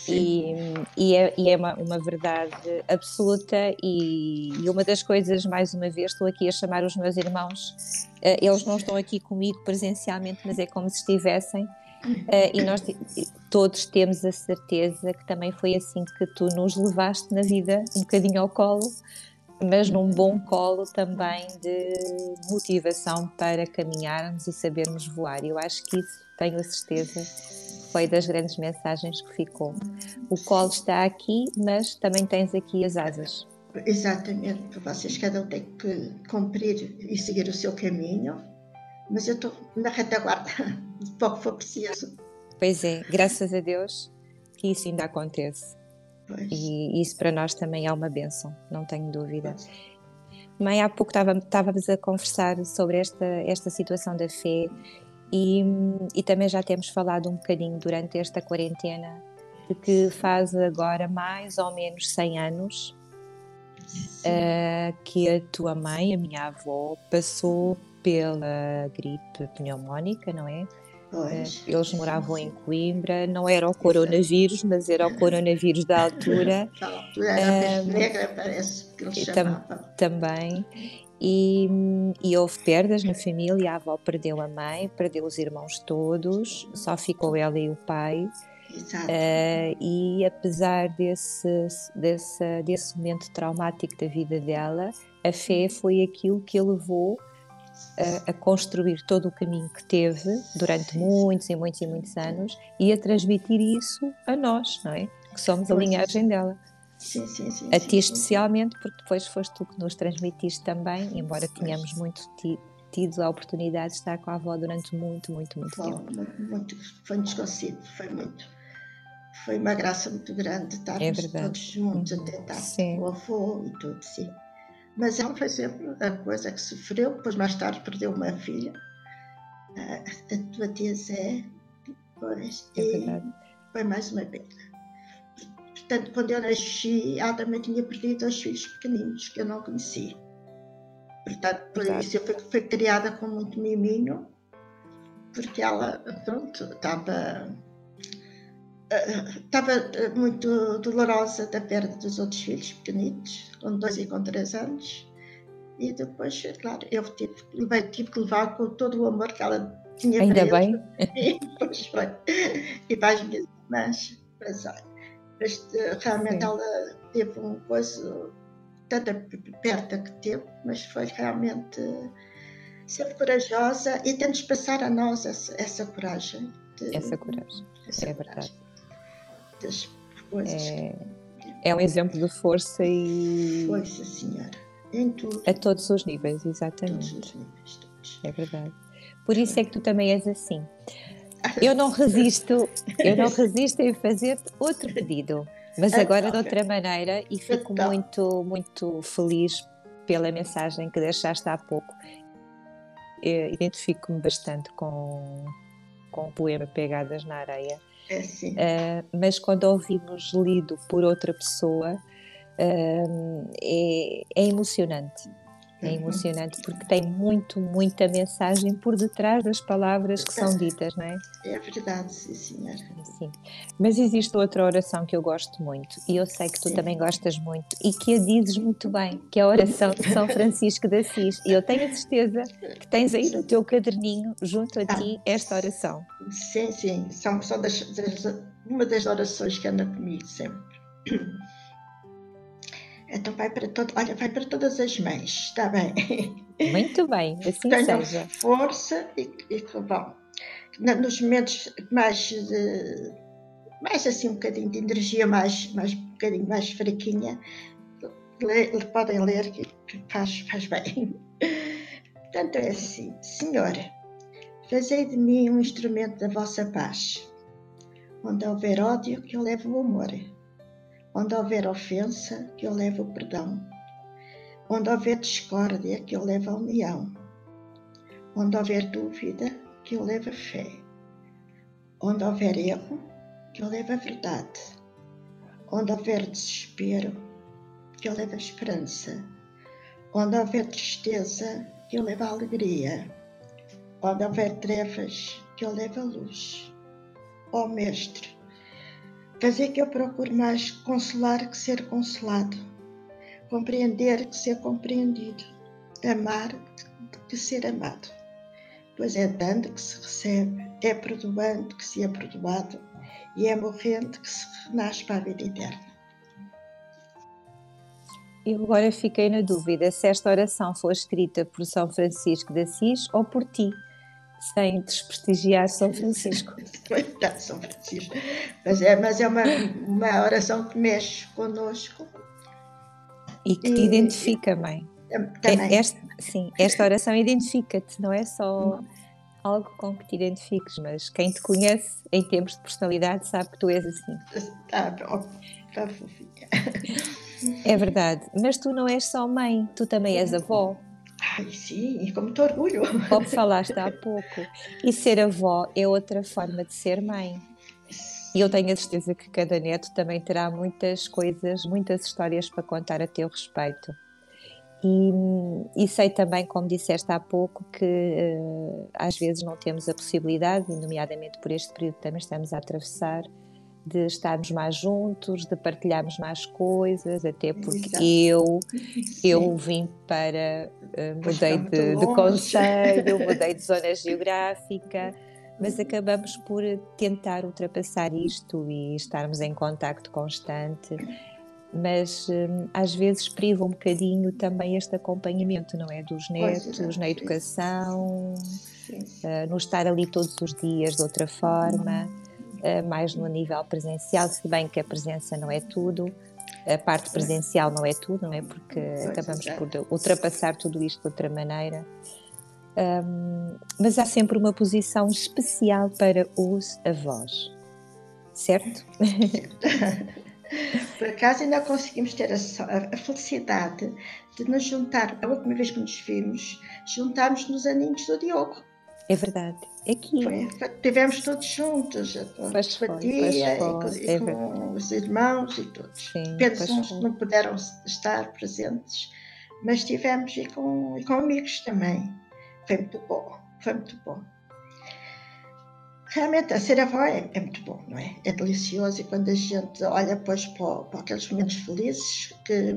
E, e, é, e, é, uma, uma verdade absoluta e, e, uma das coisas, mais uma vez, estou aqui a chamar os meus irmãos, uh, eles não estão aqui comigo presencialmente, mas é como se estivessem, uh, e nós todos temos a certeza que também foi assim que tu nos levaste na vida, um bocadinho ao colo, mas num bom colo também de motivação para caminharmos e sabermos voar. Eu acho que isso, tenho a certeza, foi das grandes mensagens que ficou. O colo está aqui, mas também tens aqui as asas. Exatamente, vocês cada um tem que cumprir e seguir o seu caminho, mas eu estou na retaguarda, pouco for preciso. Pois é, graças a Deus que isso ainda acontece. Pois. E isso para nós também é uma benção, não tenho dúvida. Pois. Mãe, há pouco estávamos a conversar sobre esta, esta situação da fé e, e também já temos falado um bocadinho durante esta quarentena de que faz agora mais ou menos 100 anos uh, que a tua mãe, a minha avó, passou pela gripe pneumónica, não é? Pois. Eh, eles moravam em Coimbra, não era o coronavírus, mas era o coronavírus da altura. Da altura era um, negra, parece que eles tam, Também. E, e, houve perdas na família, a avó perdeu a mãe, perdeu os irmãos todos, só ficou ela e o pai. Uh, e apesar desse, desse, desse momento traumático da vida dela, a fé foi aquilo que a levou a, a, construir todo o caminho que teve durante muitos e muitos e muitos anos e a transmitir isso a nós, não é? Que somos a linhagem dela. Sim, sim, sim. A ti especialmente, porque depois foste tu que nos transmitiste também, embora tenhamos muito tido a oportunidade de estar com a avó durante muito, muito, muito tempo. Muito, muito, foi desconhecido, foi muito. Foi uma graça muito grande estarmos é todos juntos a tentar sim. o avô e tudo, sim. Mas ela foi sempre a coisa que sofreu, depois mais tarde perdeu uma filha, a, a tua tia Zé, depois. É verdade. foi mais uma perda. Portanto, quando eu nasci, ela também tinha perdido dois filhos pequeninos que eu não conhecia. Portanto, por Exato. isso eu fui, fui, criada com muito miminho, porque ela, pronto, estava. Estava eh, muito dolorosa da perda dos outros filhos pequenitos, com dois e com três anos. E depois, claro, eu tive, tive que levar com todo o amor que ela tinha Ainda bem. E depois foi. E para as minhas irmãs, mas, mas realmente Sim. ela teve um coisa, tanta perda que teve, mas foi realmente sempre corajosa e tem-nos passar a nós essa, essa coragem. De, essa coragem, essa é coragem. verdade. Das coisas. É, é um exemplo de força e. Força, senhora. Em tudo. A todos os níveis, exatamente. Todos os níveis, todos. É verdade. Por isso é que tu também és assim. Eu não resisto, eu não resisto em fazer outro pedido, mas agora de outra maneira e fico então. muito, muito feliz pela mensagem que deixaste há pouco. Identifico-me bastante com, com o poema Pegadas na Areia. É sim. Uh, mas quando ouvimos lido por outra pessoa, uh, é, é emocionante é emocionante porque tem muito, muita mensagem por detrás das palavras que são ditas, não é? É verdade, sim, senhora. Sim. Mas existe outra oração que eu gosto muito e eu sei que tu sim. também gostas muito e que a dizes muito bem, que é a oração de São Francisco de Assis. E eu tenho a certeza que tens aí no teu caderninho, junto a ah, ti, esta oração. Sim, sim. São, são das, das, uma das orações que anda comigo sempre. Então vai para todo, olha, vai para todas as mães, está bem? Muito bem, assim Tenham seja. força e, e bom, nos momentos mais, mais assim um bocadinho de energia mais, mais um bocadinho mais fraquinha, podem ler que faz, faz bem. Portanto é assim, Senhora, fazei de mim um instrumento da vossa paz. Onde houver ódio, que eu leve o amor Onde houver ofensa, que eu leve o perdão. Onde houver discórdia, que eu leve a união. Onde houver dúvida, que eu leve a fé. Onde houver erro, que eu leve a verdade. Onde houver desespero, que eu leve a esperança. Onde houver tristeza, que eu leve a alegria. Onde houver trevas, que eu leve a luz. Ó oh, Mestre, Fazer que eu procure mais consolar que ser consolado, compreender que ser compreendido, amar que ser amado. Pois é dando que se recebe, é perdoando que se é perdoado e é morrendo que se renasce para a vida eterna. Eu agora fiquei na dúvida se esta oração foi escrita por São Francisco de Assis ou por ti sem desprestigiar São Francisco. Coitado São Francisco. Mas é, mas é uma, uma oração que mexe connosco. E que te identifica, mãe. Também. Esta, sim, esta oração identifica-te, não é só algo com que te identifiques, mas quem te conhece em termos de personalidade sabe que tu és assim. Está tá fofinha. É verdade, mas tu não és só mãe, tu também és avó. Ai, sim, com muito orgulho. Como falaste há pouco. E ser avó é outra forma de ser mãe. E eu tenho a certeza que cada neto também terá muitas coisas, muitas histórias para contar a teu respeito. E, e sei também, como disseste há pouco, que uh, às vezes não temos a possibilidade, nomeadamente por este período que também estamos a atravessar, de estarmos mais juntos, de partilharmos mais coisas, até porque Exato. eu eu vim para uh, mudei de, de conselho, mudei de zona geográfica, mas acabamos por tentar ultrapassar isto e estarmos em contacto constante. Mas um, às vezes priva um bocadinho também este acompanhamento, não é? Dos netos, na educação, uh, no estar ali todos os dias de outra forma. Eh, mais no nível presencial, se bem que a presença não é tudo, a parte presencial não é tudo, não é? Porque acabamos por ultrapassar tudo isto de outra maneira. Um, mas há sempre uma posição especial para os avós, certo? Por acaso ainda conseguimos ter a, a, felicidade de nos juntar, a última vez que nos vimos, juntámos nos aninhos do Diogo. É verdade. Aqui. Foi, foi, tivemos todos juntos, a pois simpatia, foi, pois foi. e, é com, os irmãos e todos. Sim, Apenas uns não puderam estar presentes, mas tivemos e com, e com amigos também. Foi muito bom, foi muito bom. Realmente, a ser avó é, é, muito bom, não é? É delicioso e quando a gente olha depois para, para aqueles momentos felizes que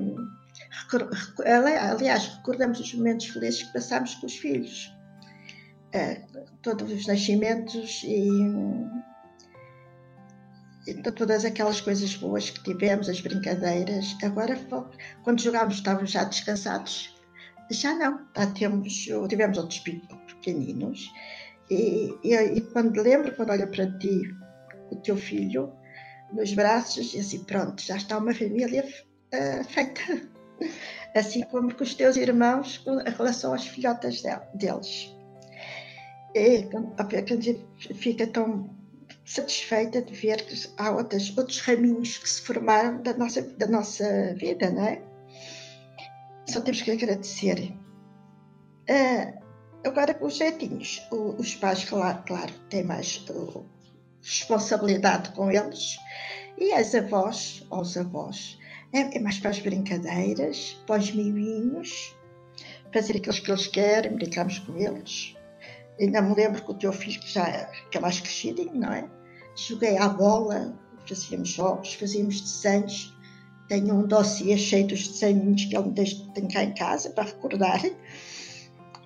aliás, recordamos os momentos felizes que passámos com os filhos. Uh, todos os nascimentos e, e, todas aquelas coisas boas que tivemos, as brincadeiras. Agora, quando jogámos, estávamos já descansados. Já não, já temos, tivemos outros pequeninos e, e, e quando lembro, quando olho para ti, o teu filho, nos braços, e assim, pronto, já está uma família uh, feita. Assim como com os teus irmãos, com a relação às filhotas deles. E a fica tão satisfeita de ver que há outras, outros raminhos que se formaram da nossa, da nossa vida, não é? Só temos que agradecer. Uh, Agora, os netinhos, os pais, claro, claro têm mais uh, responsabilidade com eles, e as avós, ou os avós, é, é mais para as brincadeiras, para os miminhos, fazer aquilo que eles querem, brincamos com eles. Ainda me lembro que o teu filho, que já que é mais crescidinho, não é? Joguei à bola, fazíamos jogos, fazíamos desenhos. Tenho um dossiê cheio dos desenhos que ele tem cá em casa para recordar.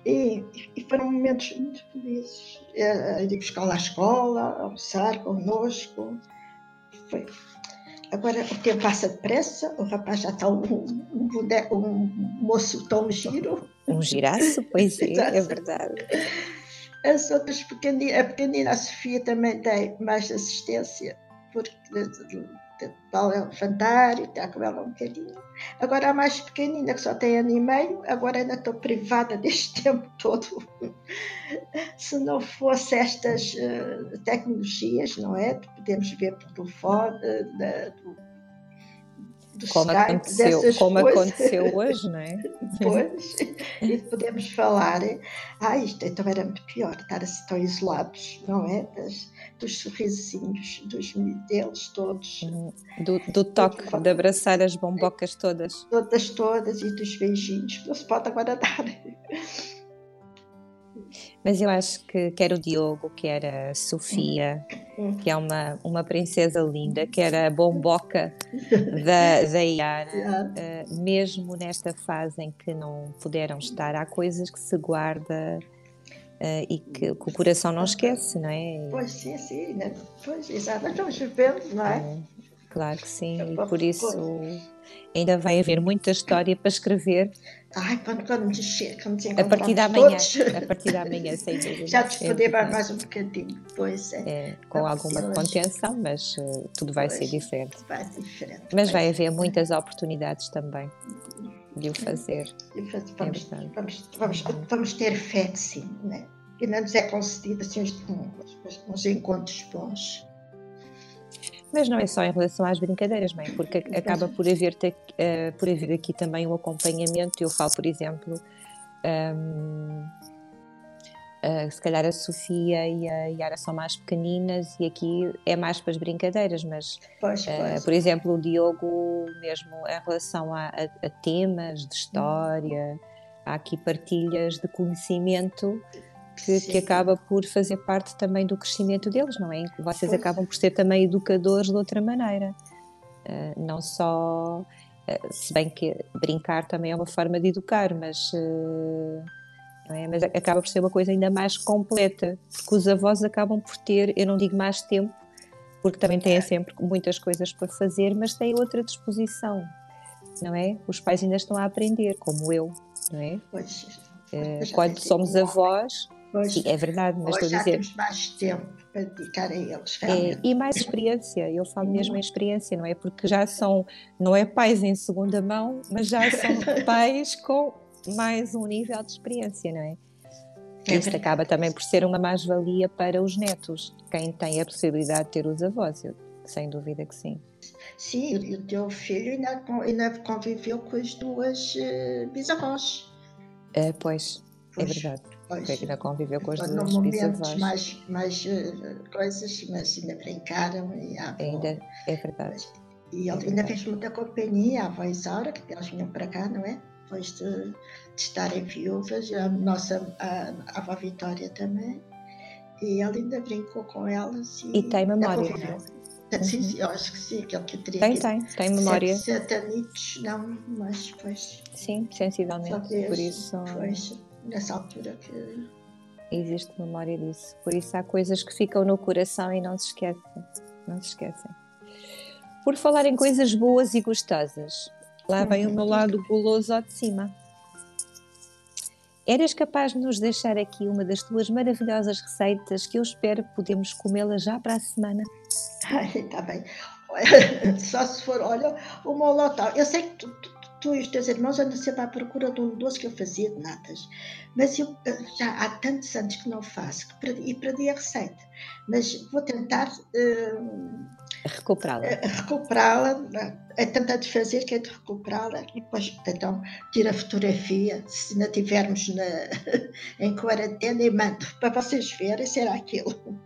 E, e foram momentos muito felizes. Ir buscar à escola, almoçar connosco. Foi. Agora o tempo passa depressa, o rapaz já está um, um, boneco, um moço tão giro. Um giraço, pois é, é verdade. As outras pequeninas, a pequenina a Sofia também tem mais assistência, porque para levantar e estar com ela um bocadinho. Agora a mais pequenina, que só tem ano e meio, agora ainda estou privada deste tempo todo. Se não fosse estas uh, tecnologias, não é? Podemos ver por telefone, uh, do como aconteceu, como coisas. aconteceu hoje, não é? Pois, e podemos falar, ah, isto então era muito pior, estar assim tão isolados, não é? Das, dos sorrisinhos dos deles todos. Uhum. Do, do toque, de abraçar as bombocas todas. Todas, todas, e dos beijinhos, não se pode agora dar. Mas eu acho que quer o Diogo, quer a Sofia, que é uma, uma princesa linda, quer a bomboca da, da Yara, uh, mesmo nesta fase em que não puderam estar, há coisas que se guarda uh, e que, que, o coração não esquece, não é? Pois sim, sim, né? pois exato, mas vamos vivendo, não é? é? Claro que sim, e por isso ainda vai haver muita história para escrever. Ai, quando, quando nos chega, quando nos a partir da manhã, a partir da manhã, sem dúvida. Já te poder é mais um bocadinho, pois é. é com alguma contenção, mas uh, tudo vai pois, ser diferente. Vai diferente. Mas vai, haver muitas oportunidades também de o fazer. Vamos, é vamos, vamos, vamos, ter fé, sim, né? que não nos é concedido assim, uns, uns encontros bons. Mas não é só em relação às brincadeiras, mãe, porque acaba por haver, uh, por haver aqui também um acompanhamento. Eu falo, por exemplo, um, uh, eh, se calhar a Sofia e a Yara são mais pequeninas e aqui é mais para as brincadeiras, mas, pois, eh, pois. Uh, por exemplo, o Diogo, mesmo em relação a, a, a temas de história, há aqui partilhas de conhecimento que, que, acaba por fazer parte também do crescimento deles, não é? Vocês acabam por ser também educadores de outra maneira. Uh, não só. Uh, se bem que brincar também é uma forma de educar, mas. Uh, é? Mas acaba por ser uma coisa ainda mais completa, porque os avós acabam por ter, eu não digo mais tempo, porque também têm sempre muitas coisas para fazer, mas têm outra disposição, não é? Os pais ainda estão a aprender, como eu, não é? Pois, quando somos avós, Pois, é verdade, mas estou a dizer. temos mais tempo para dedicar a eles. É, e mais experiência, eu falo mesmo em experiência, não é? Porque já são, não é pais em segunda mão, mas já são pais com mais um nível de experiência, não é? é Isto acaba também por ser uma mais-valia para os netos, quem tem a possibilidade de ter os avós, eu, sem dúvida que sim. Sim, e o teu filho ainda, ainda conviveu com as duas uh, bisavós. Uh, pois, pois, é verdade. Pois, ainda conviveu com as Foram duas momentos bisavós. mais, mais eh, coisas, mas ainda brincaram e avó- Ainda é verdade. E ele ainda fez muita companhia à avó Isaura, que elas vinham para cá, não é? Depois de, de estarem viúvas, a nossa a, a avó Vitória também. E ele ainda brincou com elas. E, E tem memória. conviveu. Sim, sim, eu acho que sim, que ele que teria Tem, tem, tem memória. Sete, sete anitos, não, mas depois, Sim, sensivelmente. Deus, Por isso depois, nessa altura que existe memória disso. Por isso há coisas que ficam no coração e não se esquecem. Não se esquecem. Por falar em coisas boas e gostosas, lá vem o meu lado guloso ao de cima. Eras capaz de nos deixar aqui uma das tuas maravilhosas receitas que eu espero que podemos comê-la já para a semana? Ai, está bem. Só se for, olha, o molotov. Eu sei que tu, tu, tu e os teus irmãos andam sempre à procura de um doce que eu fazia de natas. Mas eu eh, já há tantos anos que não faço que perdi, e perdi a receita. Mas vou tentar eh, Recuperá-la. eh, recuperá-la. É tentar desfazer que é de recuperá-la. E depois, então, tiro a fotografia, se ainda estivermos na, em quarentena, e mando para vocês verem se era aquilo.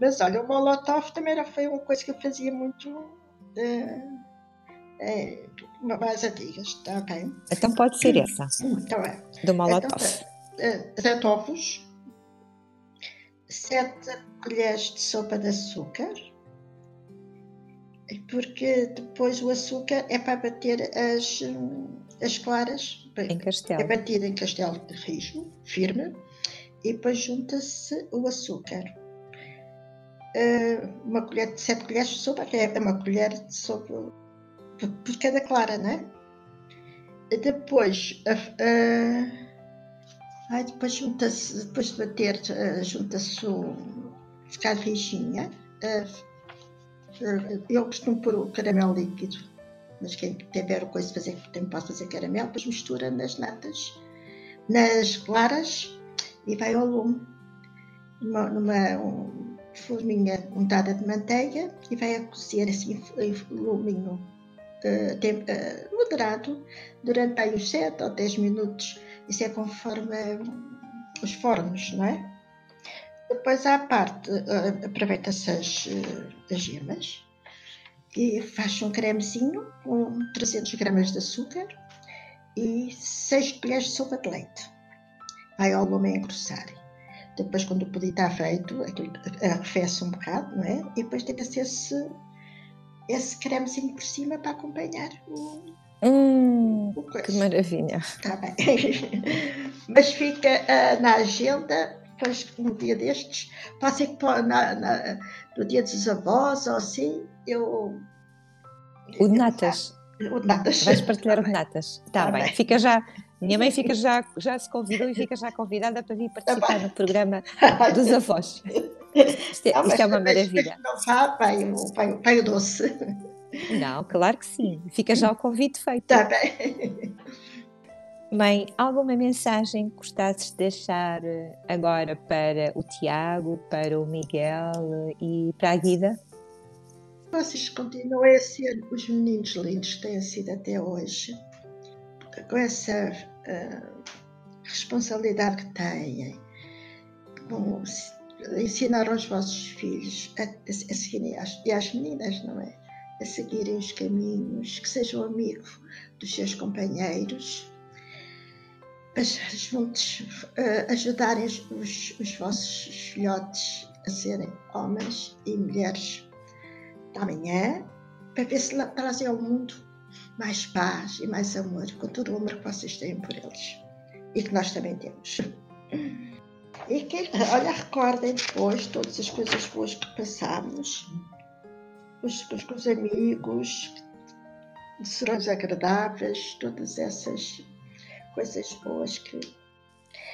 Mas olha, o Molotov também era, foi uma coisa que eu fazia muito. eh, mais antigas, está ok? Então pode ser essa, Então é. do Molotov. eh, sete ovos, sete colheres de sopa de açúcar, porque depois o açúcar é para bater as, hum, as claras, Em é castelo. batido em castelo de rijo, firme, e depois junta-se o açúcar. Eh, uma colher de sete colheres de sopa, que é uma colher de sopa por, por cada clara, é? E Depois, depois junta-se, depois de bater, eh, junta-se o ficar rijinha. eh, eh, eu costumo pôr o caramelo líquido, mas quem tiver coisa fazer, também pode fazer caramelo, depois mistura nas natas, nas claras e vai ao lume, numa, numa um, forminha untada de manteiga e vai a cozer assim em luminho tem- eh, moderado durante aí uns 7 ou 10 minutos. Isso é conforme eh, os fornos, não é? Depois à parte, eh, aproveita-se as, as gemas e faz um cremezinho com 300 gramas de açúcar e 6 colheres de sopa de leite. Vai ao lume a engrossar. Depois, quando o pudim está feito, arrefece um bocado, não é? E depois deita-se esse, esse cremezinho por cima para acompanhar o, Hum, o que maravilha. Está bem. Mas fica ah, na agenda, depois um dia destes, pô- na, na- no dia dos avós ou assim, eu. O de natas. O de natas. Vais partilhar o de natas. Está Tá bem. bem. Fica já. Minha mãe fica já, já se convidou e fica já convidada para vir participar bem. no programa dos avós. Isto é, Não, isto é uma maravilha. Não vá, vai o, o- o doce. Não, claro que sim. Fica já o convite feito. Está bem. Mãe, alguma mensagem que gostasses de deixar eh, agora para o Tiago, para o Miguel eh, e para a Guida? Vocês continuem a ser os meninos lindos que têm sido até hoje, com essa ah, responsabilidade que têm, com ensinar aos vossos filhos a, a, seguirem, as, e às meninas, não é? A seguirem os caminhos, que sejam amigos dos seus companheiros, juntos ah, ajudarem os, os, os vossos filhotes a serem homens e mulheres da manhã para ver se trazem ao mundo mais paz e mais amor, com todo o amor que vocês têm por eles e que nós também temos. E que, olha, recordem depois todas as coisas boas que passámos, os, os, os amigos, serões agradáveis, todas essas coisas boas que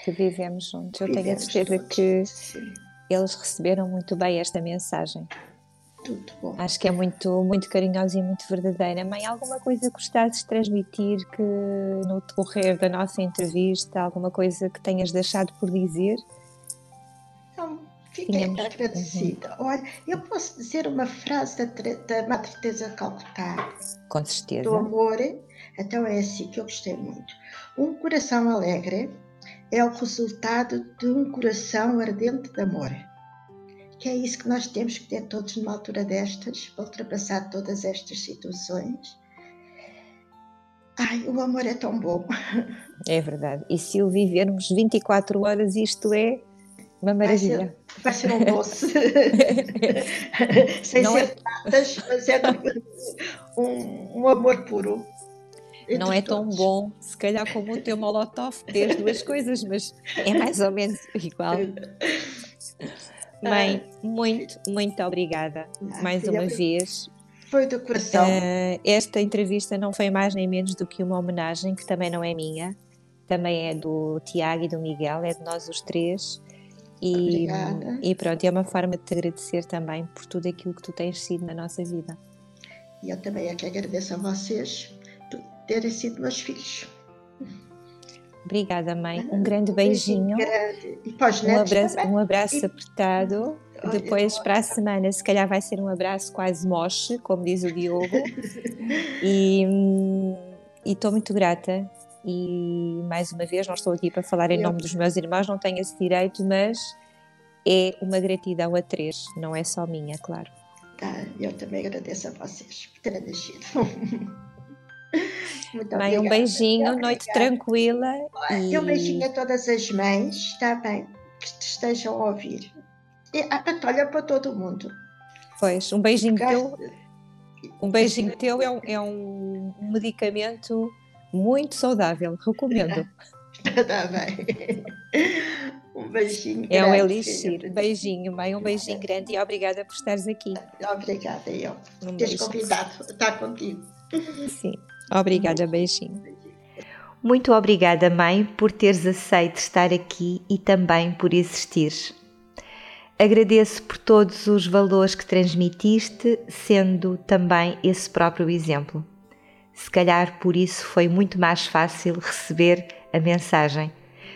Que vivemos juntos. Eu tenho a vivemos certeza juntos. que Sim, eles receberam muito bem esta mensagem. tudo bom. Acho que é muito, muito carinhosa e muito verdadeira. Mãe, alguma coisa gostasses de transmitir que no decorrer da nossa entrevista, alguma coisa que tenhas deixado por dizer? Fiquei Tínhamos- agradecida. Olha, eu posso dizer uma frase da, da Madre Teresa Calcutá, Com certeza. do amor, então é assim que eu gostei muito. Um coração alegre é o resultado de um coração ardente de amor. Que é isso que nós temos que ter todos numa altura destas, para ultrapassar todas estas situações. Ai, o amor é tão bom. É verdade. E se o vivermos 24 horas, isto é uma maravilha. Vai ser, vai ser um doce. Sem Não ser é... Mas é um, um amor puro. Não é tão bom, se calhar, como o teu Molotov, ter as duas coisas, mas é mais ou menos igual. Mãe, muito, muito obrigada ah, mais uma vez. Foi do coração. Uh, esta entrevista não foi mais nem menos do que uma homenagem, que também não é minha, também é do Tiago e do Miguel, é de nós os três. E, e pronto, é uma forma de te agradecer também por tudo aquilo que tu tens sido na nossa vida. E eu também é que agradeço a vocês por terem sido meus filhos. Obrigada, mãe. Um grande beijinho. Grande. E para os um abraço, um abraço apertado. Olha, Depois, para a semana, se calhar vai ser um abraço quase moche, como diz o Diogo. e estou muito grata e mais uma vez, não estou aqui para falar em nome dos meus irmãos, não tenho esse direito, mas é uma gratidão a três, não é só minha, claro. Tá, eu também agradeço a vocês por terem nascido. Muito Mãe, um beijinho, noite tranquila. E... Um beijinho a todas as mães, está bem, que te estejam a ouvir. E, ah, olha para todo mundo. Pois, um beijinho teu. Um beijinho teu é um, é um medicamento muito saudável, recomendo. Está bem. Um beijinho. É um elixir. Beijinho, mãe, um beijinho grande e obrigada por estares aqui. Obrigada, eu. Um Teres convidado a estar contigo. Sim, obrigada, beijinho. Muito obrigada, mãe, por teres aceito estar aqui e também por existir. Agradeço por todos os valores que transmitiste, sendo também esse próprio exemplo. Se calhar por isso foi muito mais fácil receber a mensagem.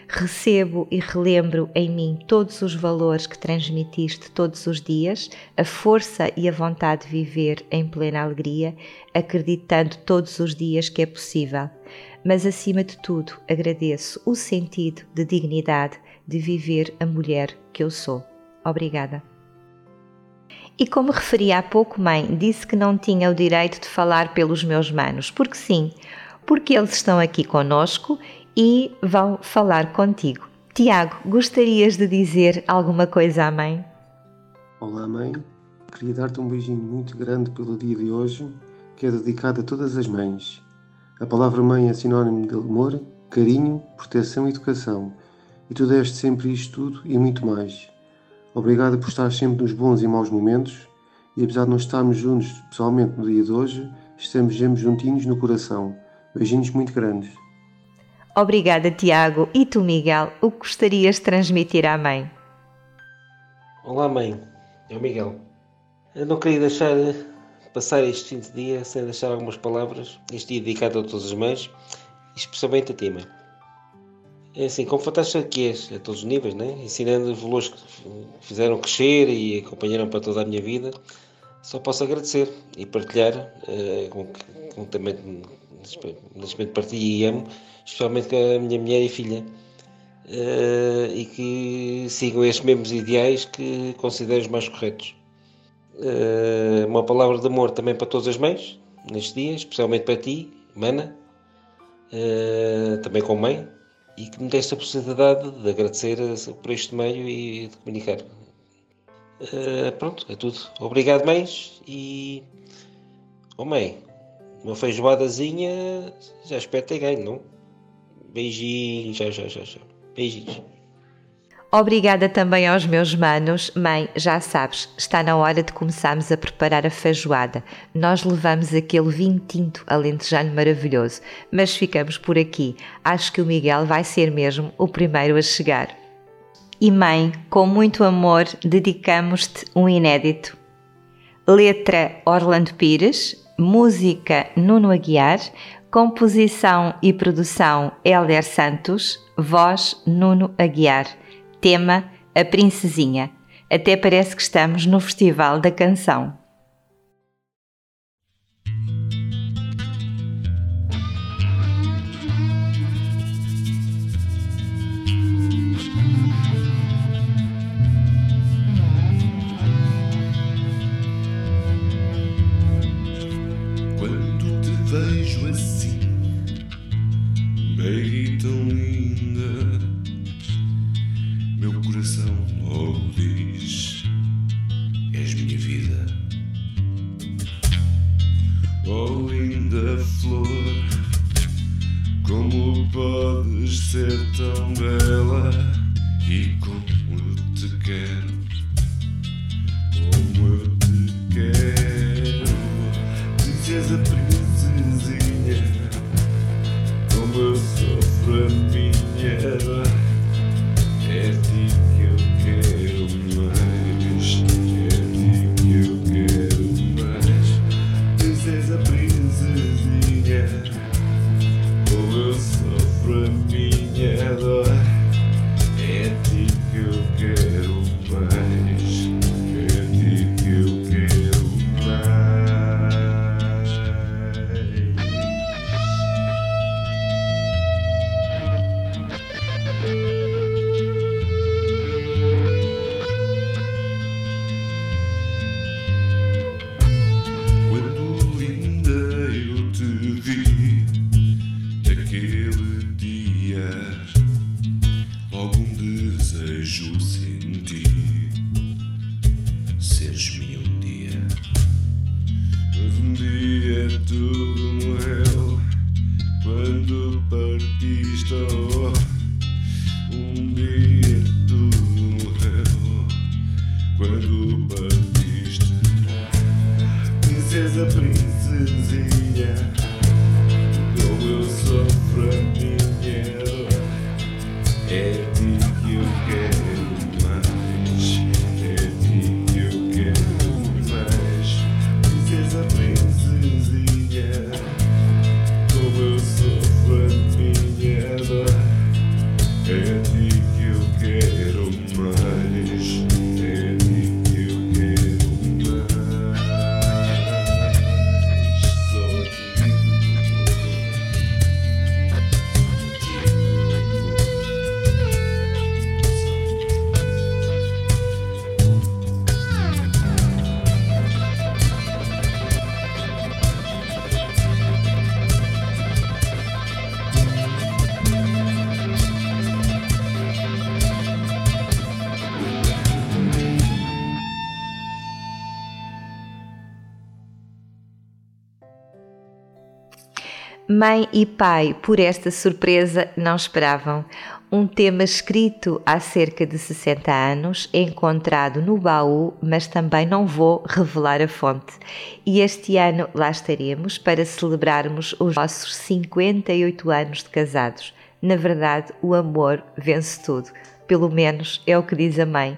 Recebo e relembro em mim todos os valores que transmitiste todos os dias, a força e a vontade de viver em plena alegria, acreditando todos os dias que é possível. Mas acima de tudo, agradeço o sentido de dignidade de viver a mulher que eu sou. Obrigada. E como referi há pouco, mãe, disse que não tinha o direito de falar pelos meus manos, porque sim, porque eles estão aqui conosco e vão falar contigo. Tiago, gostarias de dizer alguma coisa à mãe? Olá, mãe. Queria dar-te um beijinho muito grande pelo dia de hoje, que é dedicado a todas as mães. A palavra mãe é sinónimo de amor, carinho, proteção e educação. E tu deste sempre isto tudo e muito mais. Obrigado por estar sempre nos bons e maus momentos e apesar de não estarmos juntos pessoalmente no dia de hoje, estamos sempre juntinhos no coração. Beijinhos muito grandes. Obrigada, Tiago. E tu, Miguel, o que gostarias de transmitir à mãe? Olá, mãe. É o Miguel. Eu não queria deixar passar este fim de dia sem deixar algumas palavras. Este dia dedicado a todas as mães, especialmente a ti, mãe. É assim, como fantástico que és, a todos os níveis, né? ensinando os valores que fizeram crescer e acompanharam para toda a minha vida, só posso agradecer e partilhar, uh, com, com também neste momento partilho e amo, especialmente com a minha mulher e filha, uh, e que sigam estes mesmos ideais que considero os mais corretos. Uh, uma palavra de amor também para todas as mães, neste dia, especialmente para ti, Mana, também com mãe, e que me deste a possibilidade de agradecer por este meio e de comunicar. Uh, pronto, é tudo. Obrigado, mães. E. Oh, mãe, uma feijoadazinha já espero ter ganho, não? Beijinhos, já, já, já, já. Beijinhos. Obrigada também aos meus manos. Mãe, já sabes, está na hora de começarmos a preparar a feijoada. Nós levamos aquele vinho tinto alentejano maravilhoso, mas ficamos por aqui. Acho que o Miguel vai ser mesmo o primeiro a chegar. E mãe, com muito amor, dedicamos-te um inédito. Letra Orlando Pires, música Nuno Aguiar, composição e produção Helder Santos, voz Nuno Aguiar tema A Princesinha. Até parece que estamos no Festival da Canção. Quando te vejo assim. Ser tão bela Mãe e pai, por esta surpresa, não esperavam. Um tema escrito há cerca de 60 anos, encontrado no baú, mas também não vou revelar a fonte. E este ano lá estaremos para celebrarmos os nossos 58 anos de casados. Na verdade, o amor vence tudo. Pelo menos é o que diz a mãe.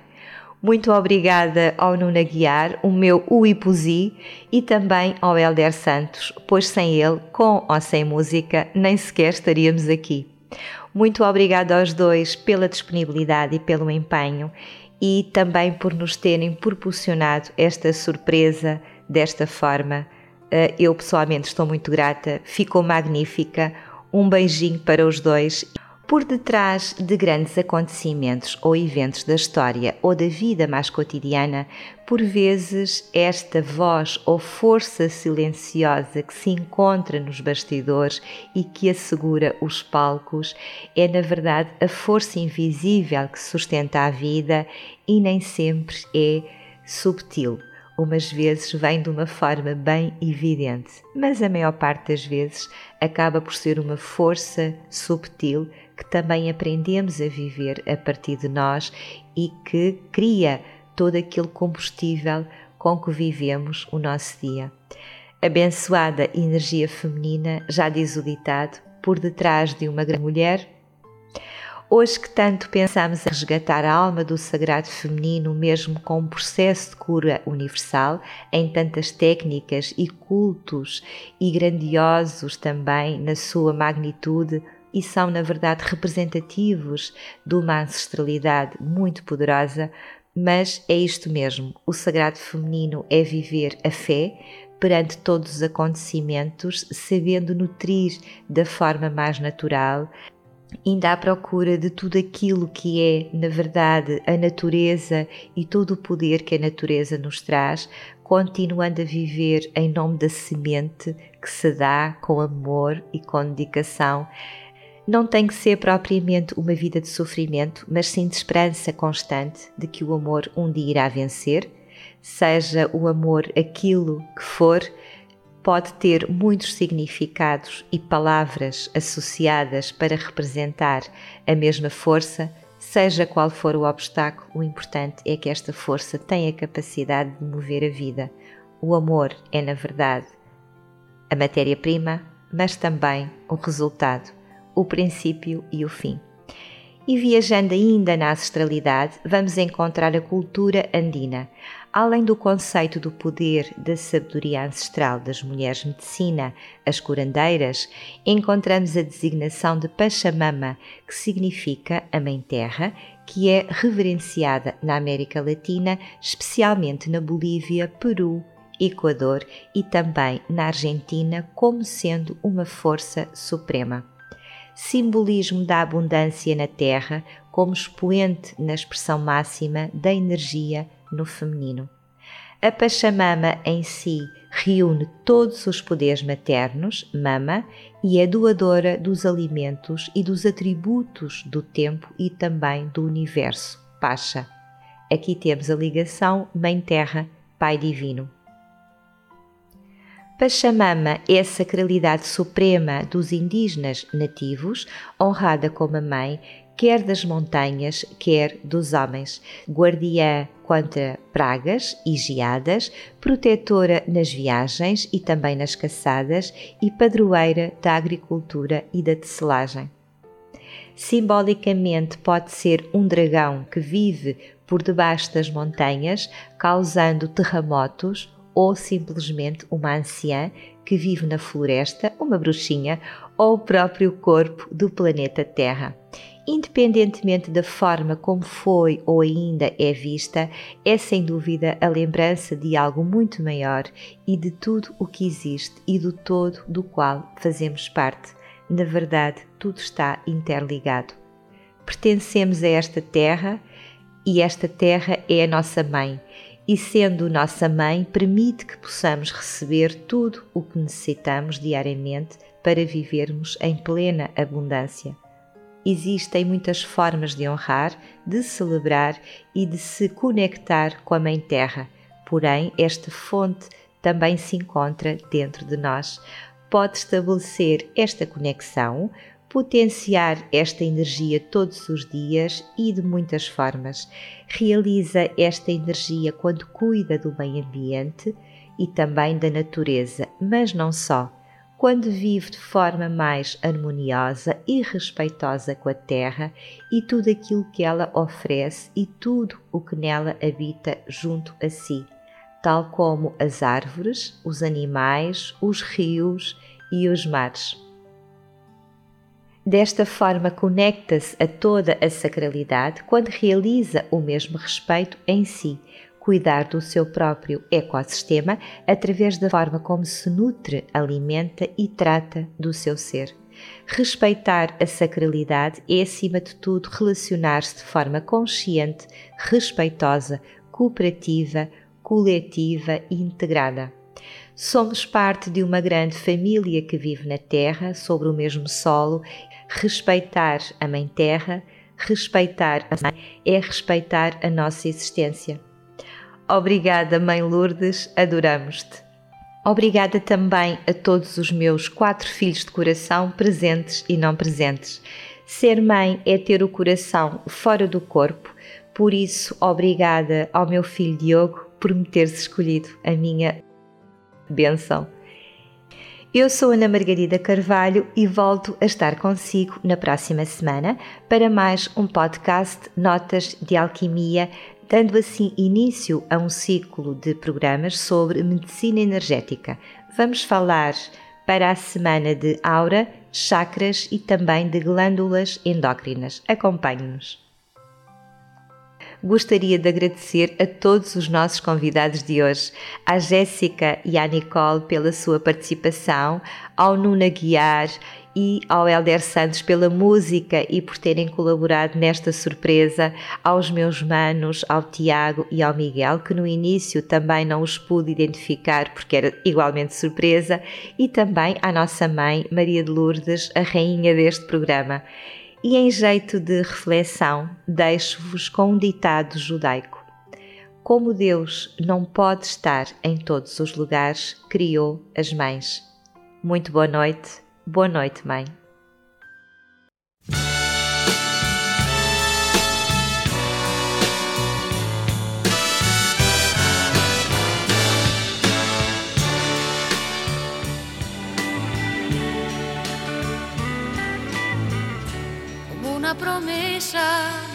Muito obrigada ao Nuno Aguiar, o meu Uipuzi, e também ao Helder Santos, pois sem ele, com ou sem música, nem sequer estaríamos aqui. Muito obrigada aos dois pela disponibilidade e pelo empenho e também por nos terem proporcionado esta surpresa desta forma. Eh, Eu pessoalmente estou muito grata, ficou magnífica. Um beijinho para os dois. Por detrás de grandes acontecimentos ou eventos da história ou da vida mais cotidiana, por vezes esta voz ou força silenciosa que se encontra nos bastidores e que assegura os palcos é, na verdade, a força invisível que sustenta a vida e nem sempre é subtil. Umas vezes vem de uma forma bem evidente, mas a maior parte das vezes acaba por ser uma força subtil que também aprendemos a viver a partir de nós e que cria todo aquele combustível com que vivemos o nosso dia. Abençoada energia feminina, já diz o ditado, por detrás de uma grande mulher. Hoje que tanto pensamos em resgatar a alma do sagrado feminino, mesmo com um processo de cura universal, em tantas técnicas e cultos e grandiosos também na sua magnitude, e são, na verdade, representativos de uma ancestralidade muito poderosa, mas é isto mesmo: o sagrado feminino é viver a fé perante todos os acontecimentos, sabendo nutrir da forma mais natural, indo à procura de tudo aquilo que é, na verdade, a natureza e todo o poder que a natureza nos traz, continuando a viver em nome da semente que se dá com amor e com dedicação Não tem que ser propriamente uma vida de sofrimento, mas sim de esperança constante de que o amor um dia irá vencer, seja o amor aquilo que for, pode ter muitos significados e palavras associadas para representar a mesma força, seja qual for o obstáculo, o importante é que esta força tenha a capacidade de mover a vida. O amor é, na verdade, a matéria-prima, mas também o resultado o princípio e o fim. E viajando ainda na ancestralidade, vamos encontrar a cultura andina. Além do conceito do poder da sabedoria ancestral das mulheres medicina, as curandeiras, encontramos a designação de Pachamama, que significa a Mãe Terra, que é reverenciada na América Latina, especialmente na Bolívia, Peru, Equador e também na Argentina, como sendo uma força suprema simbolismo da abundância na Terra como expoente na expressão máxima da energia no feminino. A Pachamama em si reúne todos os poderes maternos, mama, e é doadora dos alimentos e dos atributos do tempo e também do universo, Pacha. Aqui temos a ligação Mãe Terra, Pai Divino. Pachamama é a sacralidade suprema dos indígenas nativos, honrada como a mãe, quer das montanhas, quer dos homens, guardiã contra pragas e geadas, protetora nas viagens e também nas caçadas e padroeira da agricultura e da tecelagem. Simbolicamente pode ser um dragão que vive por debaixo das montanhas, causando terremotos ou simplesmente uma anciã que vive na floresta, uma bruxinha ou o próprio corpo do planeta Terra. Independentemente da forma como foi ou ainda é vista, é sem dúvida a lembrança de algo muito maior e de tudo o que existe e do todo do qual fazemos parte. Na verdade, tudo está interligado. Pertencemos a esta terra e esta terra é a nossa mãe e, sendo nossa mãe, permite que possamos receber tudo o que necessitamos diariamente para vivermos em plena abundância. Existem muitas formas de honrar, de celebrar e de se conectar com a Mãe Terra, porém, esta fonte também se encontra dentro de nós. Pode estabelecer esta conexão potenciar esta energia todos os dias e de muitas formas. Realiza esta energia quando cuida do meio ambiente e também da natureza, mas não só. Quando vive de forma mais harmoniosa e respeitosa com a terra e tudo aquilo que ela oferece e tudo o que nela habita junto a si, tal como as árvores, os animais, os rios e os mares. Desta forma, conecta-se a toda a sacralidade quando realiza o mesmo respeito em si, cuidar do seu próprio ecossistema através da forma como se nutre, alimenta e trata do seu ser. Respeitar a sacralidade é, acima de tudo, relacionar-se de forma consciente, respeitosa, cooperativa, coletiva e integrada. Somos parte de uma grande família que vive na Terra, sobre o mesmo solo Respeitar a Mãe Terra, respeitar a Mãe, é respeitar a nossa existência. Obrigada, Mãe Lourdes, adoramos-te. Obrigada também a todos os meus quatro filhos de coração, presentes e não presentes. Ser mãe é ter o coração fora do corpo, por isso, obrigada ao meu filho Diogo por me teres escolhido a minha benção. Eu sou Ana Margarida Carvalho e volto a estar consigo na próxima semana para mais um podcast Notas de Alquimia, dando assim início a um ciclo de programas sobre medicina energética. Vamos falar para a semana de aura, chakras e também de glândulas endócrinas. Acompanhe-nos gostaria de agradecer a todos os nossos convidados de hoje, à Jéssica e à Nicole pela sua participação, ao Nuno Guiar e ao Helder Santos pela música e por terem colaborado nesta surpresa, aos meus manos, ao Tiago e ao Miguel, que no início também não os pude identificar porque era igualmente surpresa, e também à nossa mãe, Maria de Lourdes, a rainha deste programa. E em jeito de reflexão, deixo-vos com um ditado judaico. Como Deus não pode estar em todos os lugares, criou as mães. Muito boa noite Boa noite, mãe.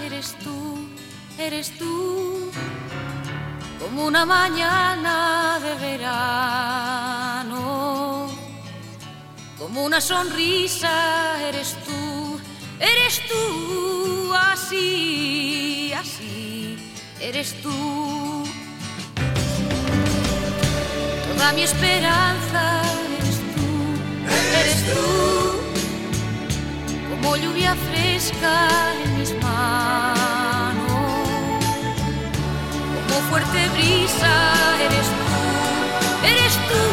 Eres tú, eres tú, como una mañana de verano. Como una sonrisa eres tú, eres tú, así, así, eres tú. Toda mi esperanza eres tú, eres tú, como lluvia fresca en mis manos, como fuerte brisa eres tú, eres tú.